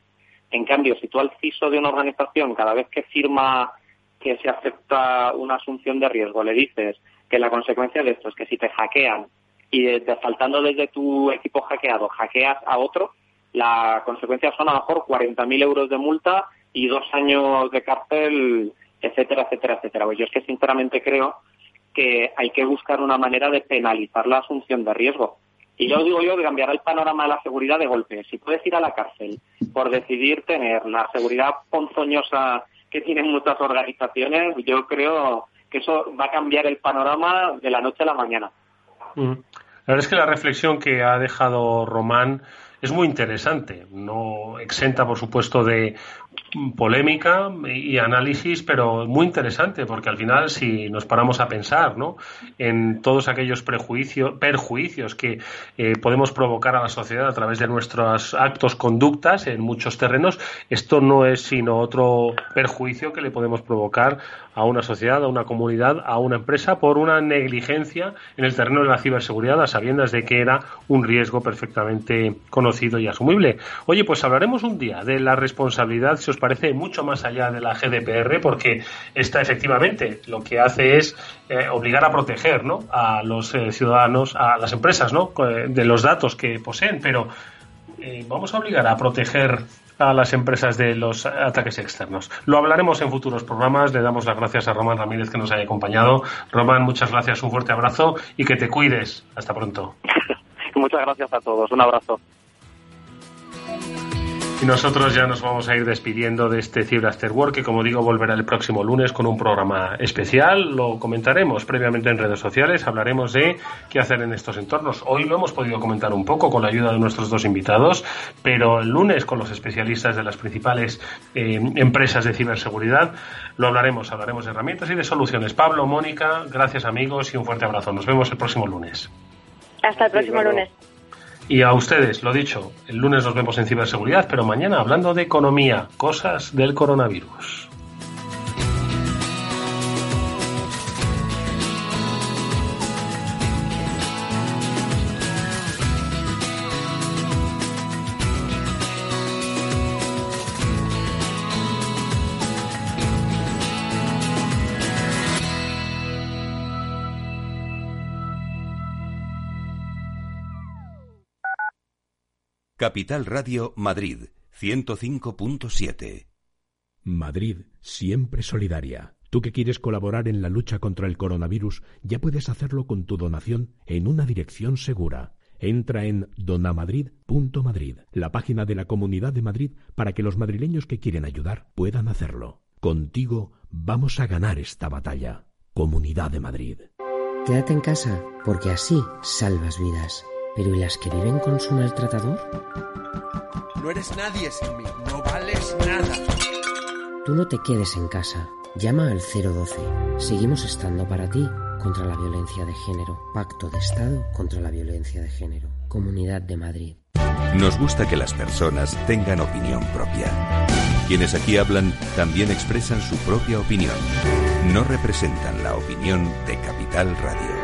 En cambio, si tú al CISO de una organización, cada vez que firma que se acepta una asunción de riesgo, le dices que la consecuencia de esto es que si te hackean y faltando desde tu equipo hackeado hackeas a otro, la consecuencia son a lo mejor 40.000 euros de multa y dos años de cárcel etcétera, etcétera, etcétera. Pues yo es que sinceramente creo que hay que buscar una manera de penalizar la asunción de riesgo. Y yo digo yo que cambiará el panorama de la seguridad de golpe. Si puedes ir a la cárcel por decidir tener la seguridad ponzoñosa que tienen muchas organizaciones, yo creo que eso va a cambiar el panorama de la noche a la mañana. La verdad es que la reflexión que ha dejado Román es muy interesante, no exenta, por supuesto, de polémica y análisis, pero muy interesante, porque al final, si nos paramos a pensar ¿no? en todos aquellos prejuicios, perjuicios que eh, podemos provocar a la sociedad a través de nuestros actos, conductas en muchos terrenos, esto no es sino otro perjuicio que le podemos provocar a una sociedad, a una comunidad, a una empresa por una negligencia en el terreno de la ciberseguridad, a sabiendas de que era un riesgo perfectamente conocido y asumible. Oye, pues hablaremos un día de la responsabilidad, si os parece, mucho más allá de la GDPR, porque esta efectivamente lo que hace es eh, obligar a proteger ¿no? a los eh, ciudadanos, a las empresas, ¿no? de los datos que poseen, pero eh, vamos a obligar a proteger a las empresas de los ataques externos. Lo hablaremos en futuros programas. Le damos las gracias a Román Ramírez que nos haya acompañado. Román, muchas gracias, un fuerte abrazo y que te cuides. Hasta pronto. <laughs> muchas gracias a todos. Un abrazo. Y nosotros ya nos vamos a ir despidiendo de este Cyber After Work, que como digo volverá el próximo lunes con un programa especial. Lo comentaremos previamente en redes sociales, hablaremos de qué hacer en estos entornos. Hoy lo hemos podido comentar un poco con la ayuda de nuestros dos invitados, pero el lunes con los especialistas de las principales eh, empresas de ciberseguridad lo hablaremos, hablaremos de herramientas y de soluciones. Pablo, Mónica, gracias amigos y un fuerte abrazo. Nos vemos el próximo lunes. Hasta el próximo lunes. Y a ustedes, lo dicho, el lunes nos vemos en ciberseguridad, pero mañana hablando de economía, cosas del coronavirus. Capital Radio Madrid 105.7. Madrid, siempre solidaria. Tú que quieres colaborar en la lucha contra el coronavirus, ya puedes hacerlo con tu donación en una dirección segura. Entra en donamadrid.madrid, la página de la Comunidad de Madrid, para que los madrileños que quieren ayudar puedan hacerlo. Contigo vamos a ganar esta batalla. Comunidad de Madrid. Quédate en casa, porque así salvas vidas. ¿Pero y las que viven con su maltratador? No eres nadie sin mí, no vales nada. Tú no te quedes en casa. Llama al 012. Seguimos estando para ti contra la violencia de género. Pacto de Estado contra la violencia de género. Comunidad de Madrid. Nos gusta que las personas tengan opinión propia. Quienes aquí hablan también expresan su propia opinión. No representan la opinión de Capital Radio.